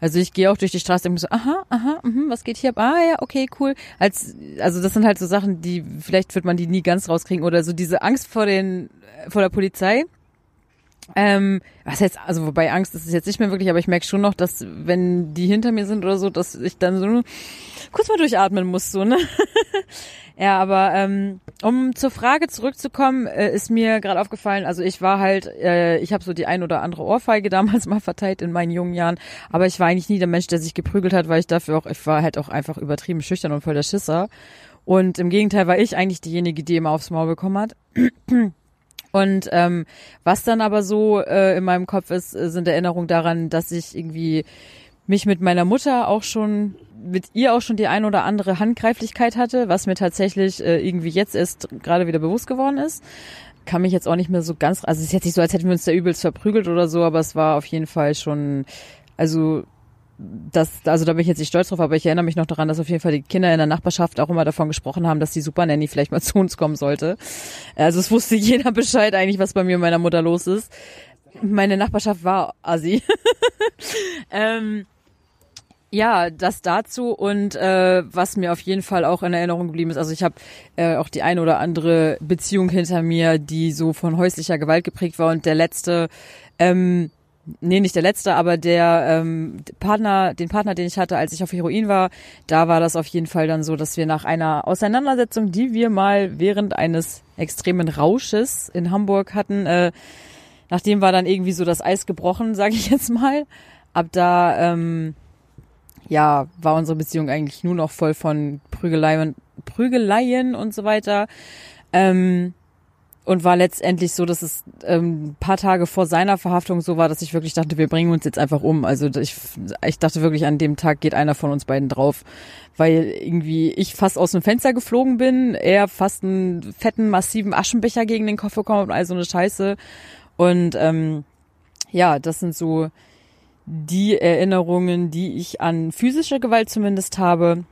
Also ich gehe auch durch die Straße und so, aha, aha, mh, was geht hier ab? Ah ja, okay, cool. Als, also das sind halt so Sachen, die, vielleicht wird man die nie ganz rauskriegen. Oder so diese Angst vor den, vor der Polizei ähm, was jetzt, also wobei Angst ist es jetzt nicht mehr wirklich, aber ich merke schon noch, dass wenn die hinter mir sind oder so, dass ich dann so kurz mal durchatmen muss, so, ne? *laughs* ja, aber ähm, um zur Frage zurückzukommen, äh, ist mir gerade aufgefallen, also ich war halt, äh, ich habe so die ein oder andere Ohrfeige *laughs* damals mal verteilt in meinen jungen Jahren, aber ich war eigentlich nie der Mensch, der sich geprügelt hat, weil ich dafür auch, ich war halt auch einfach übertrieben schüchtern und voll der Schisser. Und im Gegenteil war ich eigentlich diejenige, die immer aufs Maul bekommen hat. *clears throat* Und ähm, was dann aber so äh, in meinem Kopf ist, äh, sind Erinnerungen daran, dass ich irgendwie mich mit meiner Mutter auch schon mit ihr auch schon die ein oder andere Handgreiflichkeit hatte, was mir tatsächlich äh, irgendwie jetzt erst gerade wieder bewusst geworden ist. Kann mich jetzt auch nicht mehr so ganz, also es ist jetzt nicht so, als hätten wir uns da übelst verprügelt oder so, aber es war auf jeden Fall schon, also das, also da bin ich jetzt nicht stolz drauf, aber ich erinnere mich noch daran, dass auf jeden Fall die Kinder in der Nachbarschaft auch immer davon gesprochen haben, dass die Super Nanny vielleicht mal *laughs* zu uns kommen sollte. Also es wusste jeder Bescheid eigentlich, was bei mir und meiner Mutter los ist. Meine Nachbarschaft war assi. *laughs* ähm, ja, das dazu und äh, was mir auf jeden Fall auch in Erinnerung geblieben ist. Also ich habe äh, auch die eine oder andere Beziehung hinter mir, die so von häuslicher Gewalt geprägt war und der letzte ähm, nee, nicht der letzte, aber der ähm, Partner, den Partner, den ich hatte, als ich auf Heroin war, da war das auf jeden Fall dann so, dass wir nach einer Auseinandersetzung, die wir mal während eines extremen Rausches in Hamburg hatten, äh, nachdem war dann irgendwie so das Eis gebrochen, *laughs* sage ich jetzt mal. Ab da, ähm, ja, war unsere Beziehung eigentlich nur noch voll von Prügeleien, Prügeleien und so weiter. Ähm, und war letztendlich so, dass es ähm, paar Tage vor seiner Verhaftung so war, dass ich wirklich dachte, wir bringen uns jetzt einfach um. Also ich, ich dachte wirklich, an dem Tag geht einer von uns beiden drauf, weil irgendwie ich fast aus dem Fenster geflogen bin, er fast einen fetten, massiven Aschenbecher gegen den Kopf bekommen und all so eine Scheiße. Und ähm, ja, das sind so die Erinnerungen, die ich an physische Gewalt zumindest habe.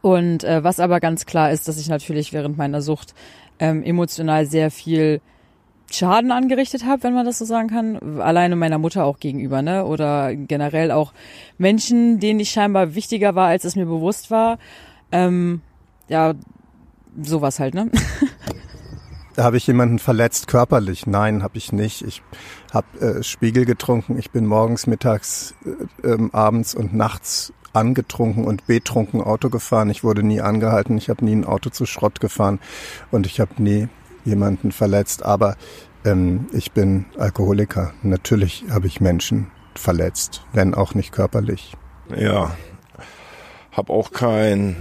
Und äh, was aber ganz klar ist, dass ich natürlich während meiner Sucht ähm, emotional sehr viel Schaden angerichtet habe, wenn man das so sagen kann. Alleine meiner Mutter auch gegenüber, ne? Oder generell auch Menschen, denen ich scheinbar wichtiger war, als es mir bewusst war. Ähm, ja, sowas halt, ne? *laughs* Habe ich jemanden verletzt körperlich? Nein, habe ich nicht. Ich habe äh, Spiegel getrunken. Ich bin morgens, mittags, äh, ähm, abends und nachts angetrunken und betrunken Auto gefahren. Ich wurde nie angehalten. Ich habe nie ein Auto zu Schrott gefahren und ich habe nie jemanden verletzt. Aber ähm, ich bin Alkoholiker. Natürlich habe ich Menschen verletzt, wenn auch nicht körperlich. Ja, hab auch kein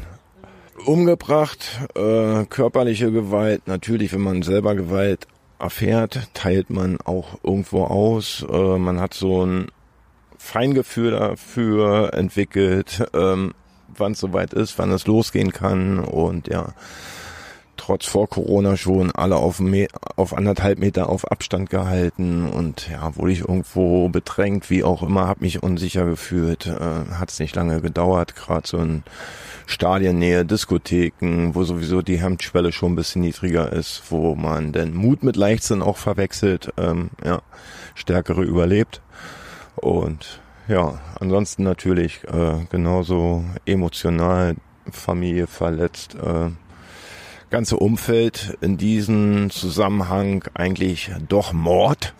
umgebracht. Äh, körperliche Gewalt, natürlich, wenn man selber Gewalt erfährt, teilt man auch irgendwo aus. Äh, man hat so ein Feingefühl dafür entwickelt, ähm, wann es soweit ist, wann es losgehen kann. Und ja, trotz vor Corona schon alle auf, auf anderthalb Meter auf Abstand gehalten. Und ja, wurde ich irgendwo bedrängt, wie auch immer, habe mich unsicher gefühlt, äh, hat es nicht lange gedauert, gerade so in Stadiennähe, Diskotheken, wo sowieso die Hemmschwelle schon ein bisschen niedriger ist, wo man den Mut mit Leichtsinn auch verwechselt, ähm, ja, Stärkere überlebt und ja, ansonsten natürlich äh, genauso emotional Familie verletzt, äh, ganze Umfeld in diesem Zusammenhang eigentlich doch Mord,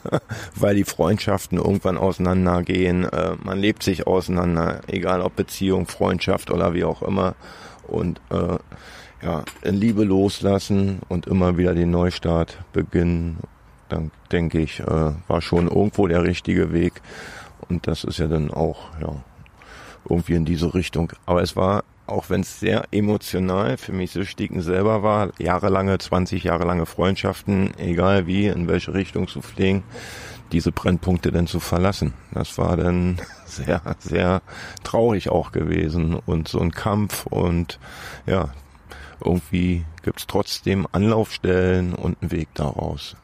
*laughs* weil die Freundschaften irgendwann auseinandergehen. Äh, man lebt sich auseinander, egal ob Beziehung, Freundschaft oder wie auch immer. Und äh, ja, in Liebe loslassen und immer wieder den Neustart beginnen, dann denke ich, äh, war schon irgendwo der richtige Weg. Und das ist ja dann auch, ja, irgendwie in diese Richtung. Aber es war auch wenn es sehr emotional für mich Süchtigen selber war, jahrelange, 20 Jahre lange Freundschaften, egal wie, in welche Richtung zu pflegen, diese Brennpunkte dann zu verlassen. Das war dann *laughs* sehr, sehr traurig auch gewesen und so ein Kampf und ja, irgendwie gibt's trotzdem Anlaufstellen und einen Weg daraus.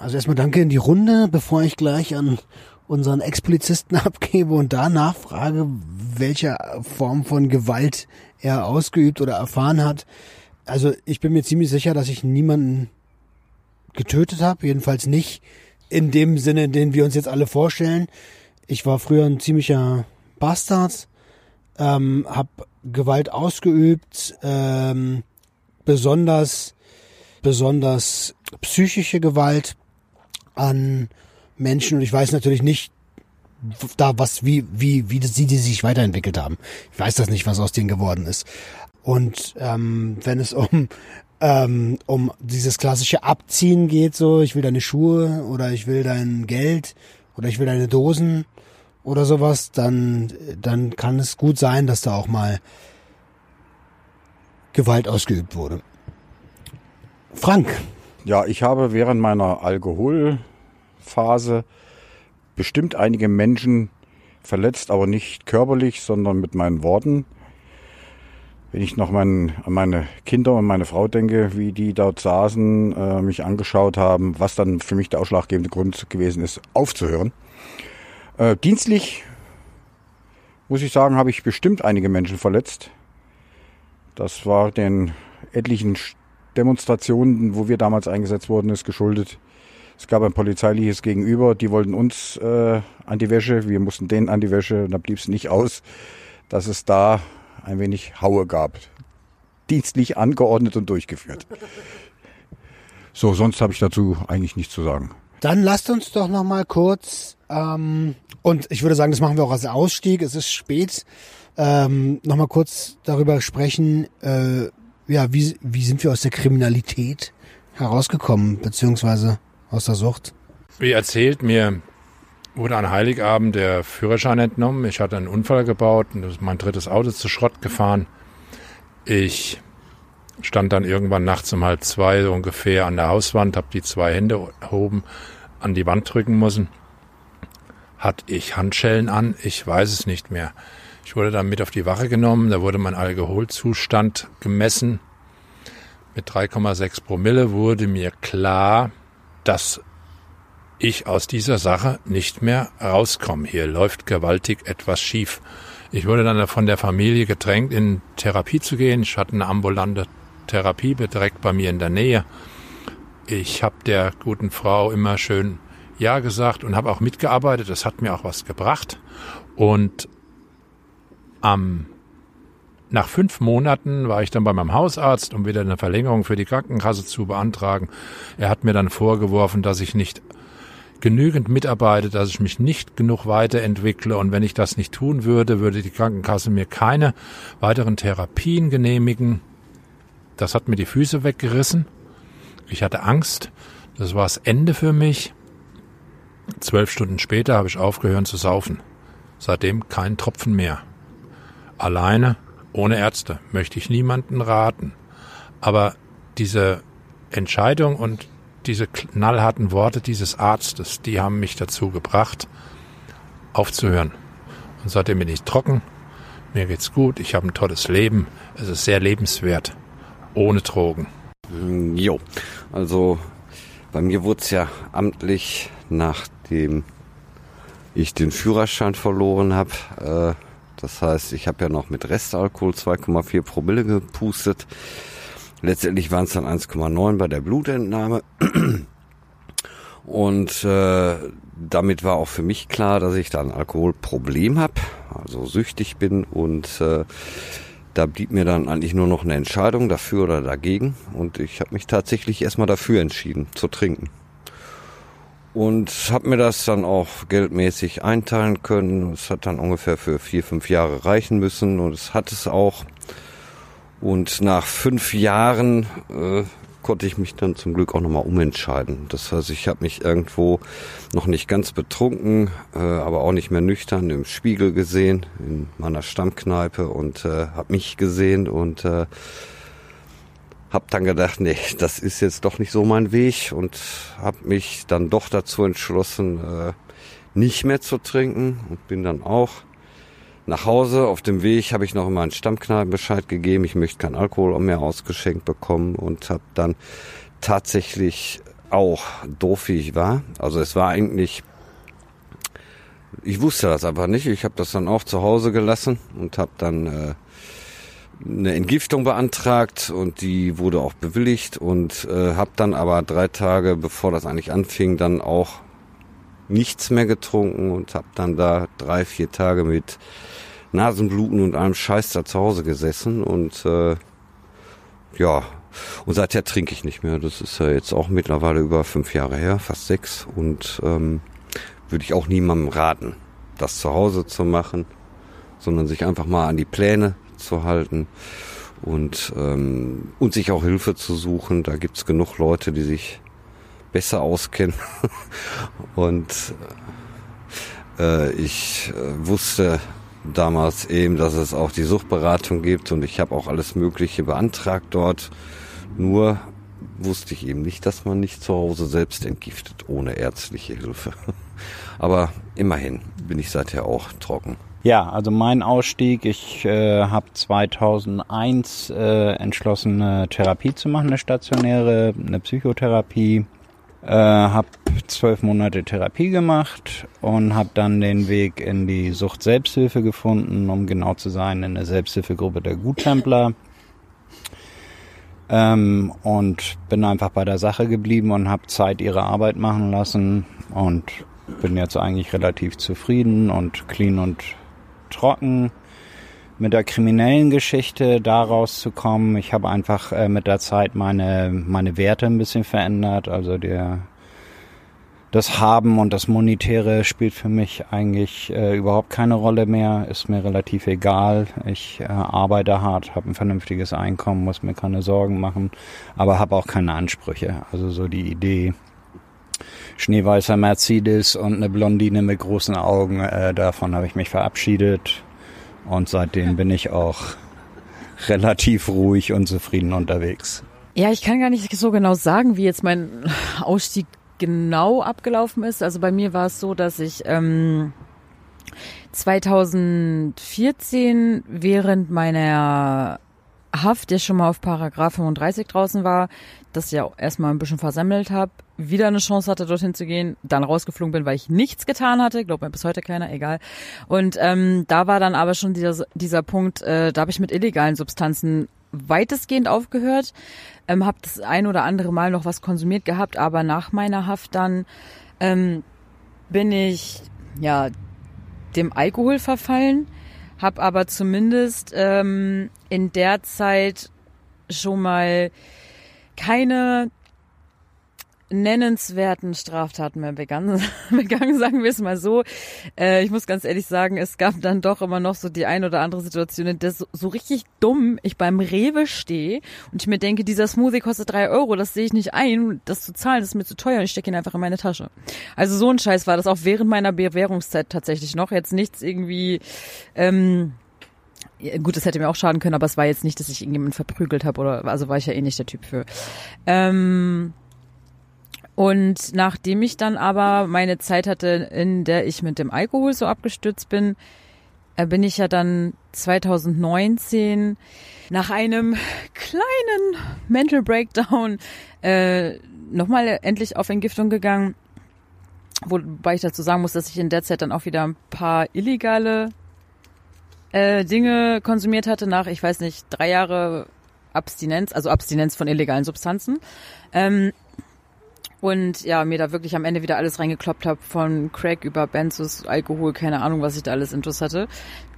Also erstmal danke in die Runde, bevor ich gleich an unseren Ex-Polizisten *laughs* abgebe und da nachfrage, welche Form von Gewalt er ausgeübt oder erfahren hat. Also ich bin mir ziemlich sicher, dass ich niemanden getötet habe, jedenfalls nicht in dem Sinne, den wir uns jetzt alle vorstellen. Ich war früher ein ziemlicher Bastard, ähm, habe Gewalt ausgeübt, ähm, besonders besonders psychische Gewalt an Menschen und ich weiß natürlich nicht, da was, wie, wie, wie sie die sich weiterentwickelt haben. Ich weiß das nicht, was aus denen geworden ist. Und ähm, wenn es um ähm, um dieses klassische Abziehen geht, so ich will deine Schuhe oder ich will dein Geld oder ich will deine Dosen oder sowas, dann dann kann es gut sein, dass da auch mal Gewalt ausgeübt wurde. Frank. Ja, ich habe während meiner Alkoholphase bestimmt einige Menschen verletzt, aber nicht körperlich, sondern mit meinen Worten. Wenn ich noch mein, an meine Kinder und meine Frau denke, wie die dort saßen, äh, mich angeschaut haben, was dann für mich der ausschlaggebende Grund gewesen ist, aufzuhören. Äh, dienstlich, muss ich sagen, habe ich bestimmt einige Menschen verletzt. Das war den etlichen Demonstrationen, wo wir damals eingesetzt wurden, ist geschuldet. Es gab ein polizeiliches Gegenüber, die wollten uns äh, an die Wäsche, wir mussten denen an die Wäsche und da blieb es nicht aus, dass es da ein wenig Haue gab. Dienstlich angeordnet und durchgeführt. So, sonst habe ich dazu eigentlich nichts zu sagen. Dann lasst uns doch noch mal kurz ähm, und ich würde sagen, das machen wir auch als Ausstieg. Es ist spät. Ähm, noch mal kurz darüber sprechen. Äh, ja, wie wie sind wir aus der Kriminalität herausgekommen, beziehungsweise aus der Sucht? Wie erzählt, mir wurde an Heiligabend der Führerschein entnommen. Ich hatte einen Unfall gebaut und mein drittes Auto zu Schrott gefahren. Ich stand dann irgendwann nachts um halb zwei so ungefähr an der Hauswand, habe die zwei Hände erhoben, an die Wand drücken müssen. Hatte ich Handschellen an? Ich weiß es nicht mehr. Ich wurde dann mit auf die Wache genommen, da wurde mein Alkoholzustand gemessen. Mit 3,6 Promille wurde mir klar, dass ich aus dieser Sache nicht mehr rauskomme. Hier läuft gewaltig etwas schief. Ich wurde dann von der Familie gedrängt, in Therapie zu gehen. Ich hatte eine ambulante Therapie direkt bei mir in der Nähe. Ich habe der guten Frau immer schön Ja gesagt und habe auch mitgearbeitet. Das hat mir auch was gebracht. Und am nach fünf Monaten war ich dann bei meinem Hausarzt, um wieder eine Verlängerung für die Krankenkasse zu beantragen. Er hat mir dann vorgeworfen, dass ich nicht genügend mitarbeite, dass ich mich nicht genug weiterentwickle und wenn ich das nicht tun würde, würde die Krankenkasse mir keine weiteren Therapien genehmigen. Das hat mir die Füße weggerissen. Ich hatte Angst. Das war das Ende für mich. Zwölf Stunden später habe ich aufgehört zu saufen. Seitdem kein Tropfen mehr. Alleine, ohne Ärzte, möchte ich niemanden raten. Aber diese Entscheidung und diese knallharten Worte dieses Arztes, die haben mich dazu gebracht, aufzuhören. Und seitdem bin ich trocken, mir geht's gut, ich habe ein tolles Leben, es ist sehr lebenswert, ohne Drogen. Mm, jo, also bei mir wurde es ja amtlich, nachdem ich den Führerschein verloren habe. Äh, das heißt, ich habe ja noch mit Restalkohol 2,4 Promille gepustet. Letztendlich waren es dann 1,9 bei der Blutentnahme. Und äh, damit war auch für mich klar, dass ich da ein Alkoholproblem habe, also süchtig bin. Und äh, da blieb mir dann eigentlich nur noch eine Entscheidung dafür oder dagegen. Und ich habe mich tatsächlich erstmal dafür entschieden, zu trinken. Und habe mir das dann auch geldmäßig einteilen können. Es hat dann ungefähr für vier, fünf Jahre reichen müssen. Und es hat es auch. Und nach fünf Jahren äh, konnte ich mich dann zum Glück auch nochmal umentscheiden. Das heißt, ich habe mich irgendwo noch nicht ganz betrunken, äh, aber auch nicht mehr nüchtern im Spiegel gesehen, in meiner Stammkneipe und äh, habe mich gesehen und äh, habe dann gedacht, nee, das ist jetzt doch nicht so mein Weg und habe mich dann doch dazu entschlossen, äh, nicht mehr zu trinken und bin dann auch nach Hause. Auf dem Weg habe ich noch meinen Stammkneipen Bescheid gegeben. Ich möchte keinen Alkohol mehr ausgeschenkt bekommen und habe dann tatsächlich auch doof wie ich war. Also es war eigentlich, ich wusste das aber nicht. Ich habe das dann auch zu Hause gelassen und habe dann äh, eine Entgiftung beantragt und die wurde auch bewilligt und äh, habe dann aber drei Tage bevor das eigentlich anfing dann auch nichts mehr getrunken und habe dann da drei vier Tage mit Nasenbluten und allem Scheiß da zu Hause gesessen und äh, ja, und seither trinke ich nicht mehr. Das ist ja jetzt auch mittlerweile über fünf Jahre her, fast sechs. Und ähm, würde ich auch niemandem raten, das zu Hause zu machen, sondern sich einfach mal an die Pläne zu halten und, ähm, und sich auch Hilfe zu suchen. Da gibt's genug Leute, die sich besser auskennen. *laughs* und äh, ich äh, wusste damals eben, dass es auch die Suchtberatung gibt und ich habe auch alles Mögliche beantragt dort. Nur wusste ich eben nicht, dass man nicht zu Hause selbst entgiftet ohne ärztliche Hilfe. *laughs* Aber immerhin bin ich seither auch trocken. Ja, also mein Ausstieg, ich äh, habe 2001 äh, entschlossen, eine Therapie zu machen, eine stationäre, eine Psychotherapie äh, habe zwölf Monate Therapie gemacht und habe dann den Weg in die Sucht Selbsthilfe gefunden, um genau zu sein, in der Selbsthilfegruppe der Guttempler. Ähm, und bin einfach bei der Sache geblieben und habe Zeit ihre Arbeit machen lassen und bin jetzt eigentlich relativ zufrieden und clean und trocken mit der kriminellen Geschichte daraus zu kommen. Ich habe einfach äh, mit der Zeit meine, meine Werte ein bisschen verändert. Also der, das Haben und das Monetäre spielt für mich eigentlich äh, überhaupt keine Rolle mehr. Ist mir relativ egal. Ich äh, arbeite hart, habe ein vernünftiges Einkommen, muss mir keine Sorgen machen, aber habe auch keine Ansprüche. Also so die Idee, schneeweißer Mercedes und eine Blondine mit großen Augen, äh, davon habe ich mich verabschiedet. Und seitdem bin ich auch *laughs* relativ ruhig und zufrieden unterwegs. Ja, ich kann gar nicht so genau sagen, wie jetzt mein Ausstieg genau abgelaufen ist. Also bei mir war es so, dass ich ähm, 2014 während meiner Haft, der schon mal auf Paragraph 35 draußen war, das ja erstmal ein bisschen versammelt habe, wieder eine Chance hatte, dorthin zu gehen, dann rausgeflogen bin, weil ich nichts getan hatte, glaubt mir bis heute keiner, egal. Und ähm, da war dann aber schon dieser, dieser Punkt, äh, da habe ich mit illegalen Substanzen weitestgehend aufgehört, ähm, habe das ein oder andere Mal noch was konsumiert gehabt, aber nach meiner Haft dann ähm, bin ich ja dem Alkohol verfallen habe aber zumindest ähm, in der Zeit schon mal keine nennenswerten Straftaten mehr begangen, *laughs* begangen sagen wir es mal so. Äh, ich muss ganz ehrlich sagen, es gab dann doch immer noch so die ein oder andere Situation, in der so, so richtig dumm ich beim Rewe stehe und ich mir denke, dieser Smoothie kostet drei Euro, das sehe ich nicht ein, das zu zahlen, das ist mir zu teuer und ich stecke ihn einfach in meine Tasche. Also so ein Scheiß war das auch während meiner Bewährungszeit tatsächlich noch. Jetzt nichts irgendwie... Ähm, gut, das hätte mir auch schaden können, aber es war jetzt nicht, dass ich irgendjemanden verprügelt habe oder also war ich ja eh nicht der Typ für. Ähm, und nachdem ich dann aber meine Zeit hatte, in der ich mit dem Alkohol so abgestürzt bin, äh, bin ich ja dann 2019 nach einem *laughs* kleinen Mental Breakdown äh, nochmal endlich auf Entgiftung gegangen. Wobei ich dazu sagen muss, dass ich in der Zeit dann auch wieder ein paar illegale äh, Dinge konsumiert hatte nach, ich weiß nicht, drei Jahre Abstinenz, also Abstinenz von illegalen Substanzen. Ähm, und ja, mir da wirklich am Ende wieder alles reingekloppt habe, von Crack über Benzos, Alkohol, keine Ahnung, was ich da alles intus hatte.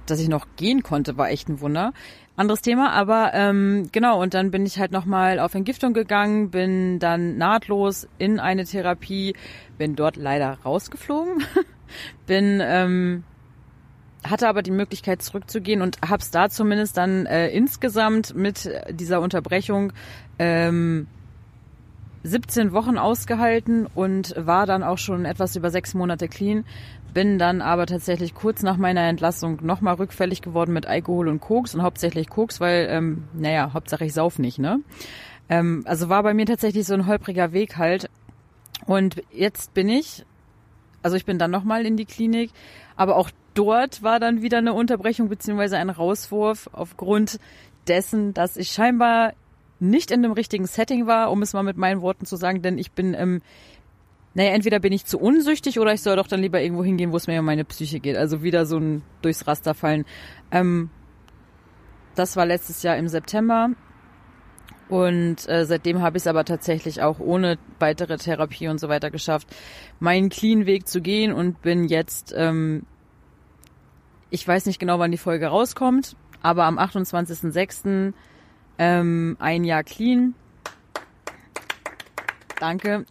Dass ich noch gehen konnte, war echt ein Wunder. Anderes Thema, aber ähm, genau, und dann bin ich halt nochmal auf Entgiftung gegangen, bin dann nahtlos in eine Therapie, bin dort leider rausgeflogen, *laughs* bin ähm, hatte aber die Möglichkeit zurückzugehen und hab's da zumindest dann äh, insgesamt mit dieser Unterbrechung ähm, 17 Wochen ausgehalten und war dann auch schon etwas über sechs Monate clean. Bin dann aber tatsächlich kurz nach meiner Entlassung nochmal rückfällig geworden mit Alkohol und Koks und hauptsächlich Koks, weil, ähm, naja, Hauptsache ich sauf nicht, ne? Ähm, also war bei mir tatsächlich so ein holpriger Weg halt. Und jetzt bin ich, also ich bin dann nochmal in die Klinik, aber auch dort war dann wieder eine Unterbrechung beziehungsweise ein Rauswurf aufgrund dessen, dass ich scheinbar nicht in dem richtigen Setting war, um es mal mit meinen Worten zu sagen, denn ich bin, ähm, naja, entweder bin ich zu unsüchtig oder ich soll doch dann lieber irgendwo hingehen, wo es mir um meine Psyche geht. Also wieder so ein durchs Raster fallen. Ähm, das war letztes Jahr im September. Und äh, seitdem habe ich es aber tatsächlich auch ohne weitere Therapie und so weiter geschafft, meinen clean Weg zu gehen und bin jetzt, ähm, ich weiß nicht genau, wann die Folge rauskommt, aber am 28.06 ähm, ein Jahr clean. Danke.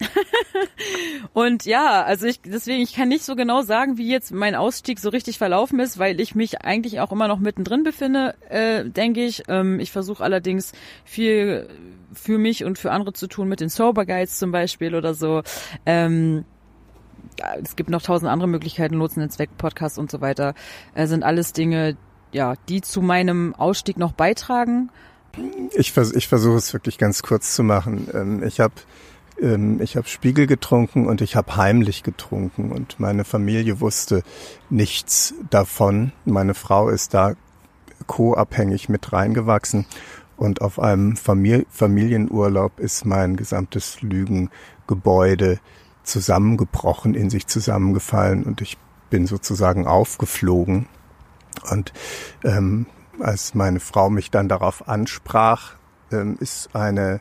*laughs* und ja, also ich deswegen ich kann nicht so genau sagen, wie jetzt mein Ausstieg so richtig verlaufen ist, weil ich mich eigentlich auch immer noch mittendrin befinde, äh, denke ich. Ähm, ich versuche allerdings viel für mich und für andere zu tun mit den Sober Guides zum Beispiel oder so. Ähm, ja, es gibt noch tausend andere Möglichkeiten, Lotsennetzwerk, Podcast und so weiter. Äh, sind alles Dinge, ja, die zu meinem Ausstieg noch beitragen ich, vers ich versuche es wirklich ganz kurz zu machen. Ähm, ich habe ähm, ich habe Spiegel getrunken und ich habe heimlich getrunken und meine Familie wusste nichts davon. Meine Frau ist da co-abhängig mit reingewachsen und auf einem Famili Familienurlaub ist mein gesamtes Lügengebäude zusammengebrochen, in sich zusammengefallen und ich bin sozusagen aufgeflogen. Und ähm, als meine Frau mich dann darauf ansprach, ähm, ist eine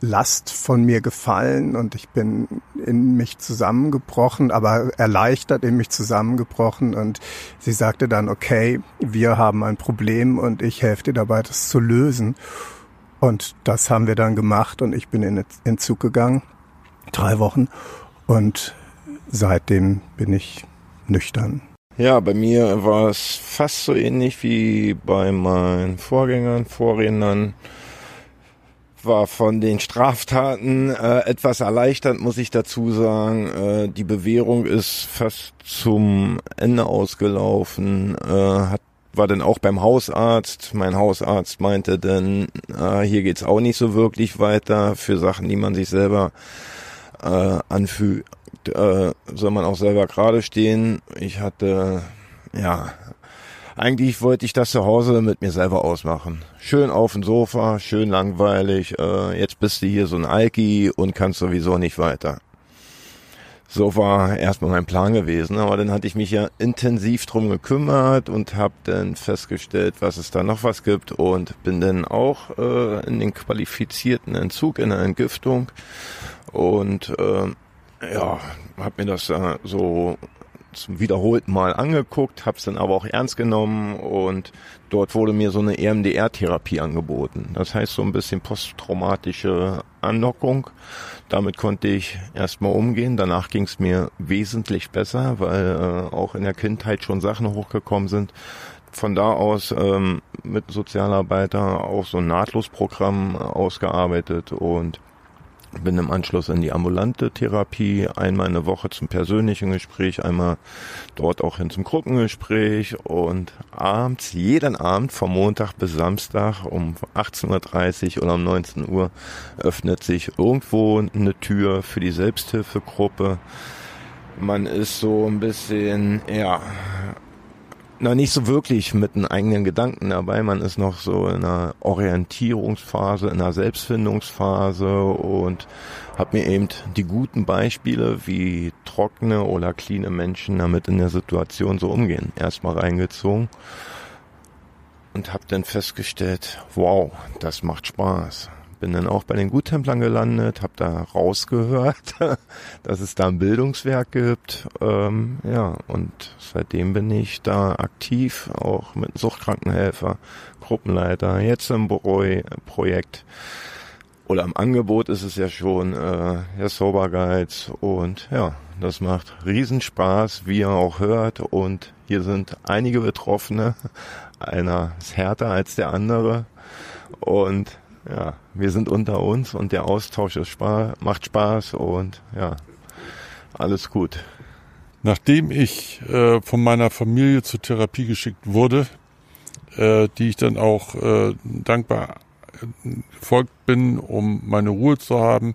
Last von mir gefallen und ich bin in mich zusammengebrochen, aber erleichtert in mich zusammengebrochen und sie sagte dann, okay, wir haben ein Problem und ich helfe dir dabei, das zu lösen. Und das haben wir dann gemacht und ich bin in Entzug gegangen, drei Wochen und seitdem bin ich nüchtern. Ja, bei mir war es fast so ähnlich wie bei meinen Vorgängern, Vorrednern. War von den Straftaten äh, etwas erleichtert, muss ich dazu sagen. Äh, die Bewährung ist fast zum Ende ausgelaufen. Äh, hat war dann auch beim Hausarzt. Mein Hausarzt meinte dann, äh, hier geht's auch nicht so wirklich weiter für Sachen, die man sich selber äh, anfühlt äh, soll man auch selber gerade stehen. Ich hatte, ja, eigentlich wollte ich das zu Hause mit mir selber ausmachen. Schön auf dem Sofa, schön langweilig. Äh, jetzt bist du hier so ein Alki und kannst sowieso nicht weiter. So war erstmal mein Plan gewesen, aber dann hatte ich mich ja intensiv drum gekümmert und habe dann festgestellt, was es da noch was gibt und bin dann auch äh, in den qualifizierten Entzug, in der Entgiftung und äh, ja, habe mir das äh, so zum wiederholten Mal angeguckt, habe es dann aber auch ernst genommen und dort wurde mir so eine EMDR-Therapie angeboten. Das heißt so ein bisschen posttraumatische Anlockung. Damit konnte ich erstmal umgehen. Danach ging es mir wesentlich besser, weil äh, auch in der Kindheit schon Sachen hochgekommen sind. Von da aus ähm, mit Sozialarbeiter auch so ein Nahtlosprogramm ausgearbeitet und bin im Anschluss in die ambulante Therapie, einmal eine Woche zum persönlichen Gespräch, einmal dort auch hin zum Gruppengespräch und abends, jeden Abend vom Montag bis Samstag um 18.30 Uhr oder um 19 Uhr öffnet sich irgendwo eine Tür für die Selbsthilfegruppe. Man ist so ein bisschen, ja, na nicht so wirklich mit einem eigenen Gedanken dabei. Man ist noch so in einer Orientierungsphase, in einer Selbstfindungsphase und hat mir eben die guten Beispiele, wie trockene oder cleane Menschen damit in der Situation so umgehen, erstmal reingezogen und habe dann festgestellt, wow, das macht Spaß bin dann auch bei den Guttemplern gelandet, habe da rausgehört, *laughs* dass es da ein Bildungswerk gibt. Ähm, ja, und seitdem bin ich da aktiv, auch mit Suchtkrankenhelfer, Gruppenleiter, jetzt im Projekt. Oder im Angebot ist es ja schon äh, der Sober Guides und ja, das macht Riesenspaß, wie ihr auch hört. Und hier sind einige Betroffene, *laughs* einer ist härter als der andere. Und ja, wir sind unter uns und der Austausch ist Spaß, macht Spaß und ja, alles gut. Nachdem ich äh, von meiner Familie zur Therapie geschickt wurde, äh, die ich dann auch äh, dankbar gefolgt bin, um meine Ruhe zu haben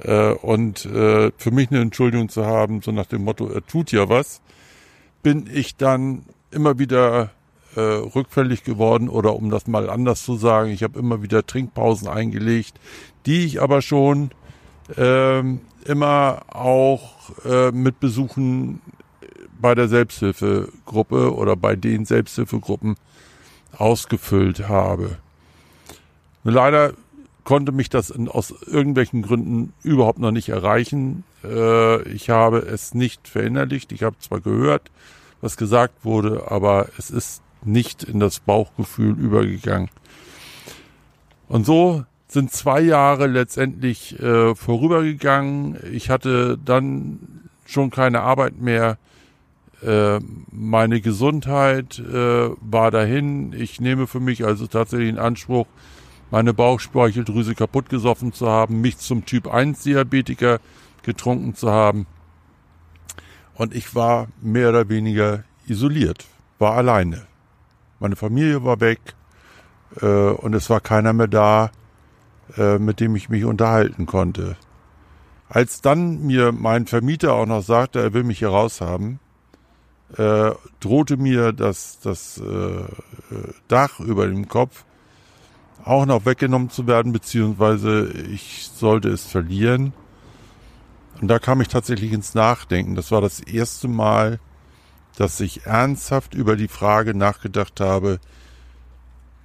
äh, und äh, für mich eine Entschuldigung zu haben, so nach dem Motto, er tut ja was, bin ich dann immer wieder äh, rückfällig geworden oder um das mal anders zu sagen, ich habe immer wieder Trinkpausen eingelegt, die ich aber schon äh, immer auch äh, mit Besuchen bei der Selbsthilfegruppe oder bei den Selbsthilfegruppen ausgefüllt habe. Leider konnte mich das in, aus irgendwelchen Gründen überhaupt noch nicht erreichen. Äh, ich habe es nicht verinnerlicht. Ich habe zwar gehört, was gesagt wurde, aber es ist nicht in das Bauchgefühl übergegangen. Und so sind zwei Jahre letztendlich äh, vorübergegangen. Ich hatte dann schon keine Arbeit mehr. Äh, meine Gesundheit äh, war dahin. Ich nehme für mich also tatsächlich in Anspruch, meine Bauchspeicheldrüse kaputt gesoffen zu haben, mich zum Typ 1 Diabetiker getrunken zu haben. Und ich war mehr oder weniger isoliert, war alleine. Meine Familie war weg äh, und es war keiner mehr da, äh, mit dem ich mich unterhalten konnte. Als dann mir mein Vermieter auch noch sagte, er will mich hier raushaben, äh, drohte mir das, das äh, Dach über dem Kopf auch noch weggenommen zu werden, beziehungsweise ich sollte es verlieren. Und da kam ich tatsächlich ins Nachdenken. Das war das erste Mal, dass ich ernsthaft über die Frage nachgedacht habe,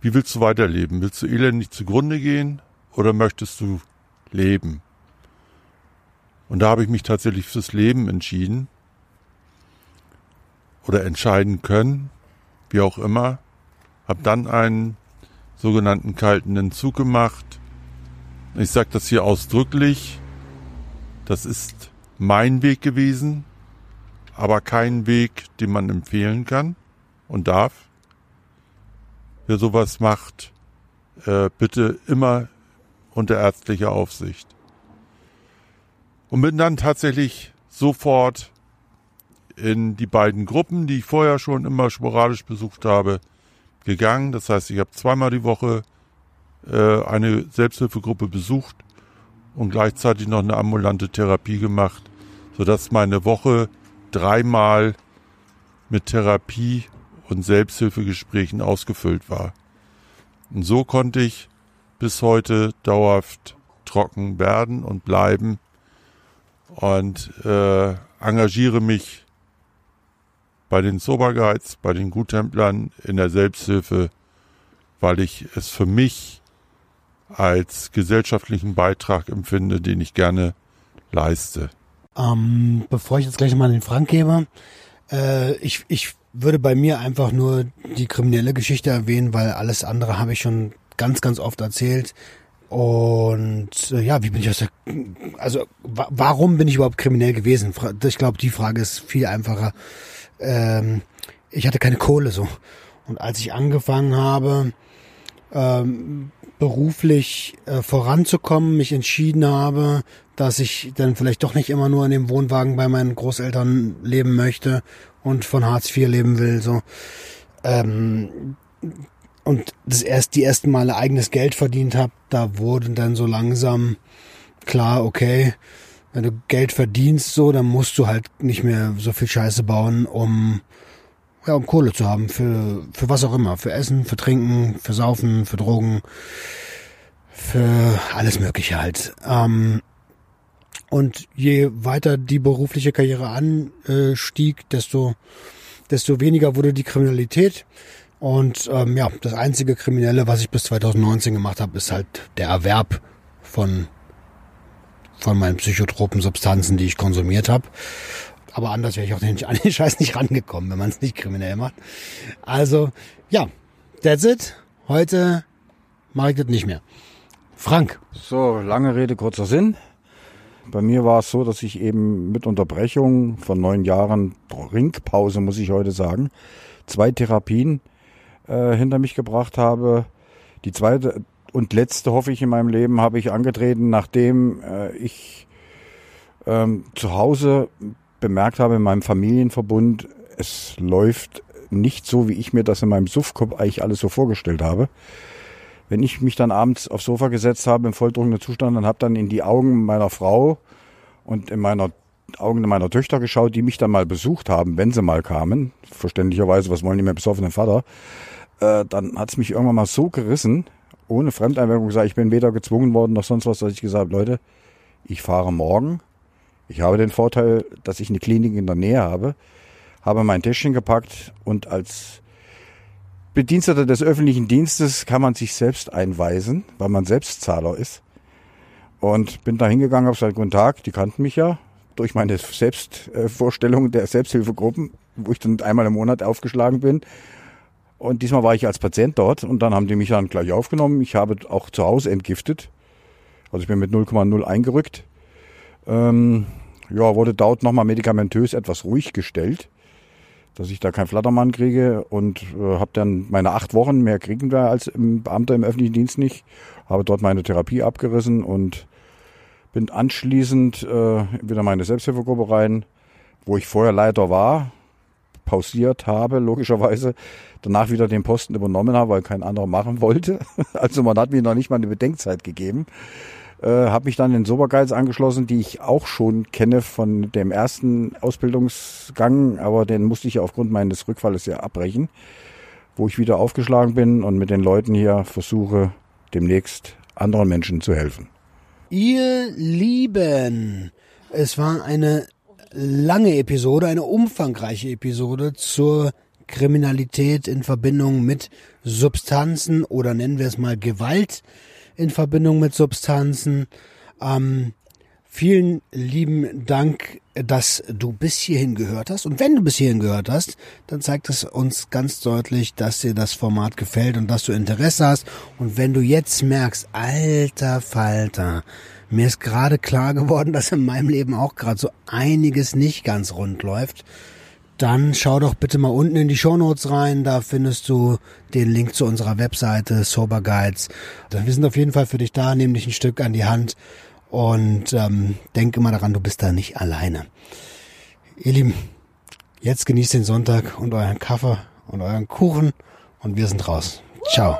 wie willst du weiterleben? Willst du elendig zugrunde gehen oder möchtest du leben? Und da habe ich mich tatsächlich fürs Leben entschieden oder entscheiden können, wie auch immer. Habe dann einen sogenannten kalten Entzug gemacht. Ich sage das hier ausdrücklich. Das ist mein Weg gewesen aber kein Weg, den man empfehlen kann und darf. Wer sowas macht, äh, bitte immer unter ärztlicher Aufsicht. Und bin dann tatsächlich sofort in die beiden Gruppen, die ich vorher schon immer sporadisch besucht habe, gegangen. Das heißt, ich habe zweimal die Woche äh, eine Selbsthilfegruppe besucht und gleichzeitig noch eine ambulante Therapie gemacht, sodass meine Woche dreimal mit Therapie und Selbsthilfegesprächen ausgefüllt war. Und so konnte ich bis heute dauerhaft trocken werden und bleiben und äh, engagiere mich bei den Sober bei den Guttemplern in der Selbsthilfe, weil ich es für mich als gesellschaftlichen Beitrag empfinde, den ich gerne leiste. Ähm, bevor ich jetzt gleich nochmal den Frank gebe, äh, ich, ich würde bei mir einfach nur die kriminelle Geschichte erwähnen, weil alles andere habe ich schon ganz, ganz oft erzählt. Und äh, ja, wie bin ich aus der, also wa warum bin ich überhaupt kriminell gewesen? Ich glaube, die Frage ist viel einfacher. Ähm, ich hatte keine Kohle so. Und als ich angefangen habe, ähm, beruflich äh, voranzukommen, mich entschieden habe, dass ich dann vielleicht doch nicht immer nur in dem Wohnwagen bei meinen Großeltern leben möchte und von Hartz IV leben will, so. Ähm, und das erst die ersten Male eigenes Geld verdient habe, da wurde dann so langsam klar, okay, wenn du Geld verdienst, so, dann musst du halt nicht mehr so viel Scheiße bauen, um ja, um Kohle zu haben für für was auch immer, für Essen, für Trinken, für Saufen, für Drogen, für alles Mögliche halt. Ähm, und je weiter die berufliche Karriere anstieg, desto desto weniger wurde die Kriminalität. Und ähm, ja, das einzige Kriminelle, was ich bis 2019 gemacht habe, ist halt der Erwerb von von meinen psychotropen Substanzen, die ich konsumiert habe. Aber anders wäre ich auch den, *laughs* an den Scheiß nicht rangekommen, wenn man es nicht kriminell macht. Also, ja, that's it. Heute mache ich das nicht mehr. Frank. So, lange Rede, kurzer Sinn. Bei mir war es so, dass ich eben mit Unterbrechung von neun Jahren Trinkpause, muss ich heute sagen, zwei Therapien äh, hinter mich gebracht habe. Die zweite und letzte, hoffe ich, in meinem Leben habe ich angetreten, nachdem äh, ich ähm, zu Hause bemerkt habe in meinem Familienverbund, es läuft nicht so, wie ich mir das in meinem Suffkopf eigentlich alles so vorgestellt habe. Wenn ich mich dann abends aufs Sofa gesetzt habe im volldruckenden Zustand und habe dann in die Augen meiner Frau und in meiner Augen meiner Töchter geschaut, die mich dann mal besucht haben, wenn sie mal kamen. Verständlicherweise, was wollen die mit besoffenen Vater? Äh, dann hat es mich irgendwann mal so gerissen, ohne Fremdeinwirkung gesagt, ich bin weder gezwungen worden noch sonst was, dass ich gesagt habe, Leute, ich fahre morgen. Ich habe den Vorteil, dass ich eine Klinik in der Nähe habe, habe mein Täschchen gepackt und als Bediensteter des öffentlichen Dienstes kann man sich selbst einweisen, weil man Selbstzahler ist. Und bin da hingegangen, habe gesagt, guten Tag, die kannten mich ja durch meine Selbstvorstellung der Selbsthilfegruppen, wo ich dann einmal im Monat aufgeschlagen bin. Und diesmal war ich als Patient dort und dann haben die mich dann gleich aufgenommen. Ich habe auch zu Hause entgiftet. Also ich bin mit 0,0 eingerückt. Ähm, ja, wurde dort nochmal medikamentös etwas ruhig gestellt, dass ich da keinen Flattermann kriege und äh, habe dann meine acht Wochen, mehr kriegen wir als im Beamter im öffentlichen Dienst nicht, habe dort meine Therapie abgerissen und bin anschließend äh, wieder meine Selbsthilfegruppe rein, wo ich vorher Leiter war, pausiert habe, logischerweise, danach wieder den Posten übernommen habe, weil kein anderer machen wollte. *laughs* Also man hat mir noch nicht mal eine Bedenkzeit gegeben. Äh, habe mich dann in Sobergeiz angeschlossen, die ich auch schon kenne von dem ersten Ausbildungsgang, aber den musste ich ja aufgrund meines Rückfalles ja abbrechen, wo ich wieder aufgeschlagen bin und mit den Leuten hier versuche, demnächst anderen Menschen zu helfen. Ihr Lieben, es war eine lange Episode, eine umfangreiche Episode zur Kriminalität in Verbindung mit Substanzen oder nennen wir es mal Gewalt in Verbindung mit Substanzen. Ähm, vielen lieben Dank, dass du bis hierhin gehört hast. Und wenn du bis hierhin gehört hast, dann zeigt es uns ganz deutlich, dass dir das Format gefällt und dass du Interesse hast. Und wenn du jetzt merkst, alter Falter, mir ist gerade klar geworden, *laughs* dass in meinem Leben auch gerade so einiges nicht ganz rund läuft, dann schau doch bitte mal unten in die Shownotes rein, da findest du den Link zu unserer Webseite Sober Guides. Wir sind auf jeden Fall für dich da, nehm dich ein Stück an die Hand und ähm, denk immer daran, du bist da nicht alleine. Ihr Lieben, jetzt genießt den Sonntag und euren Kaffee und euren Kuchen und wir sind raus. Ciao.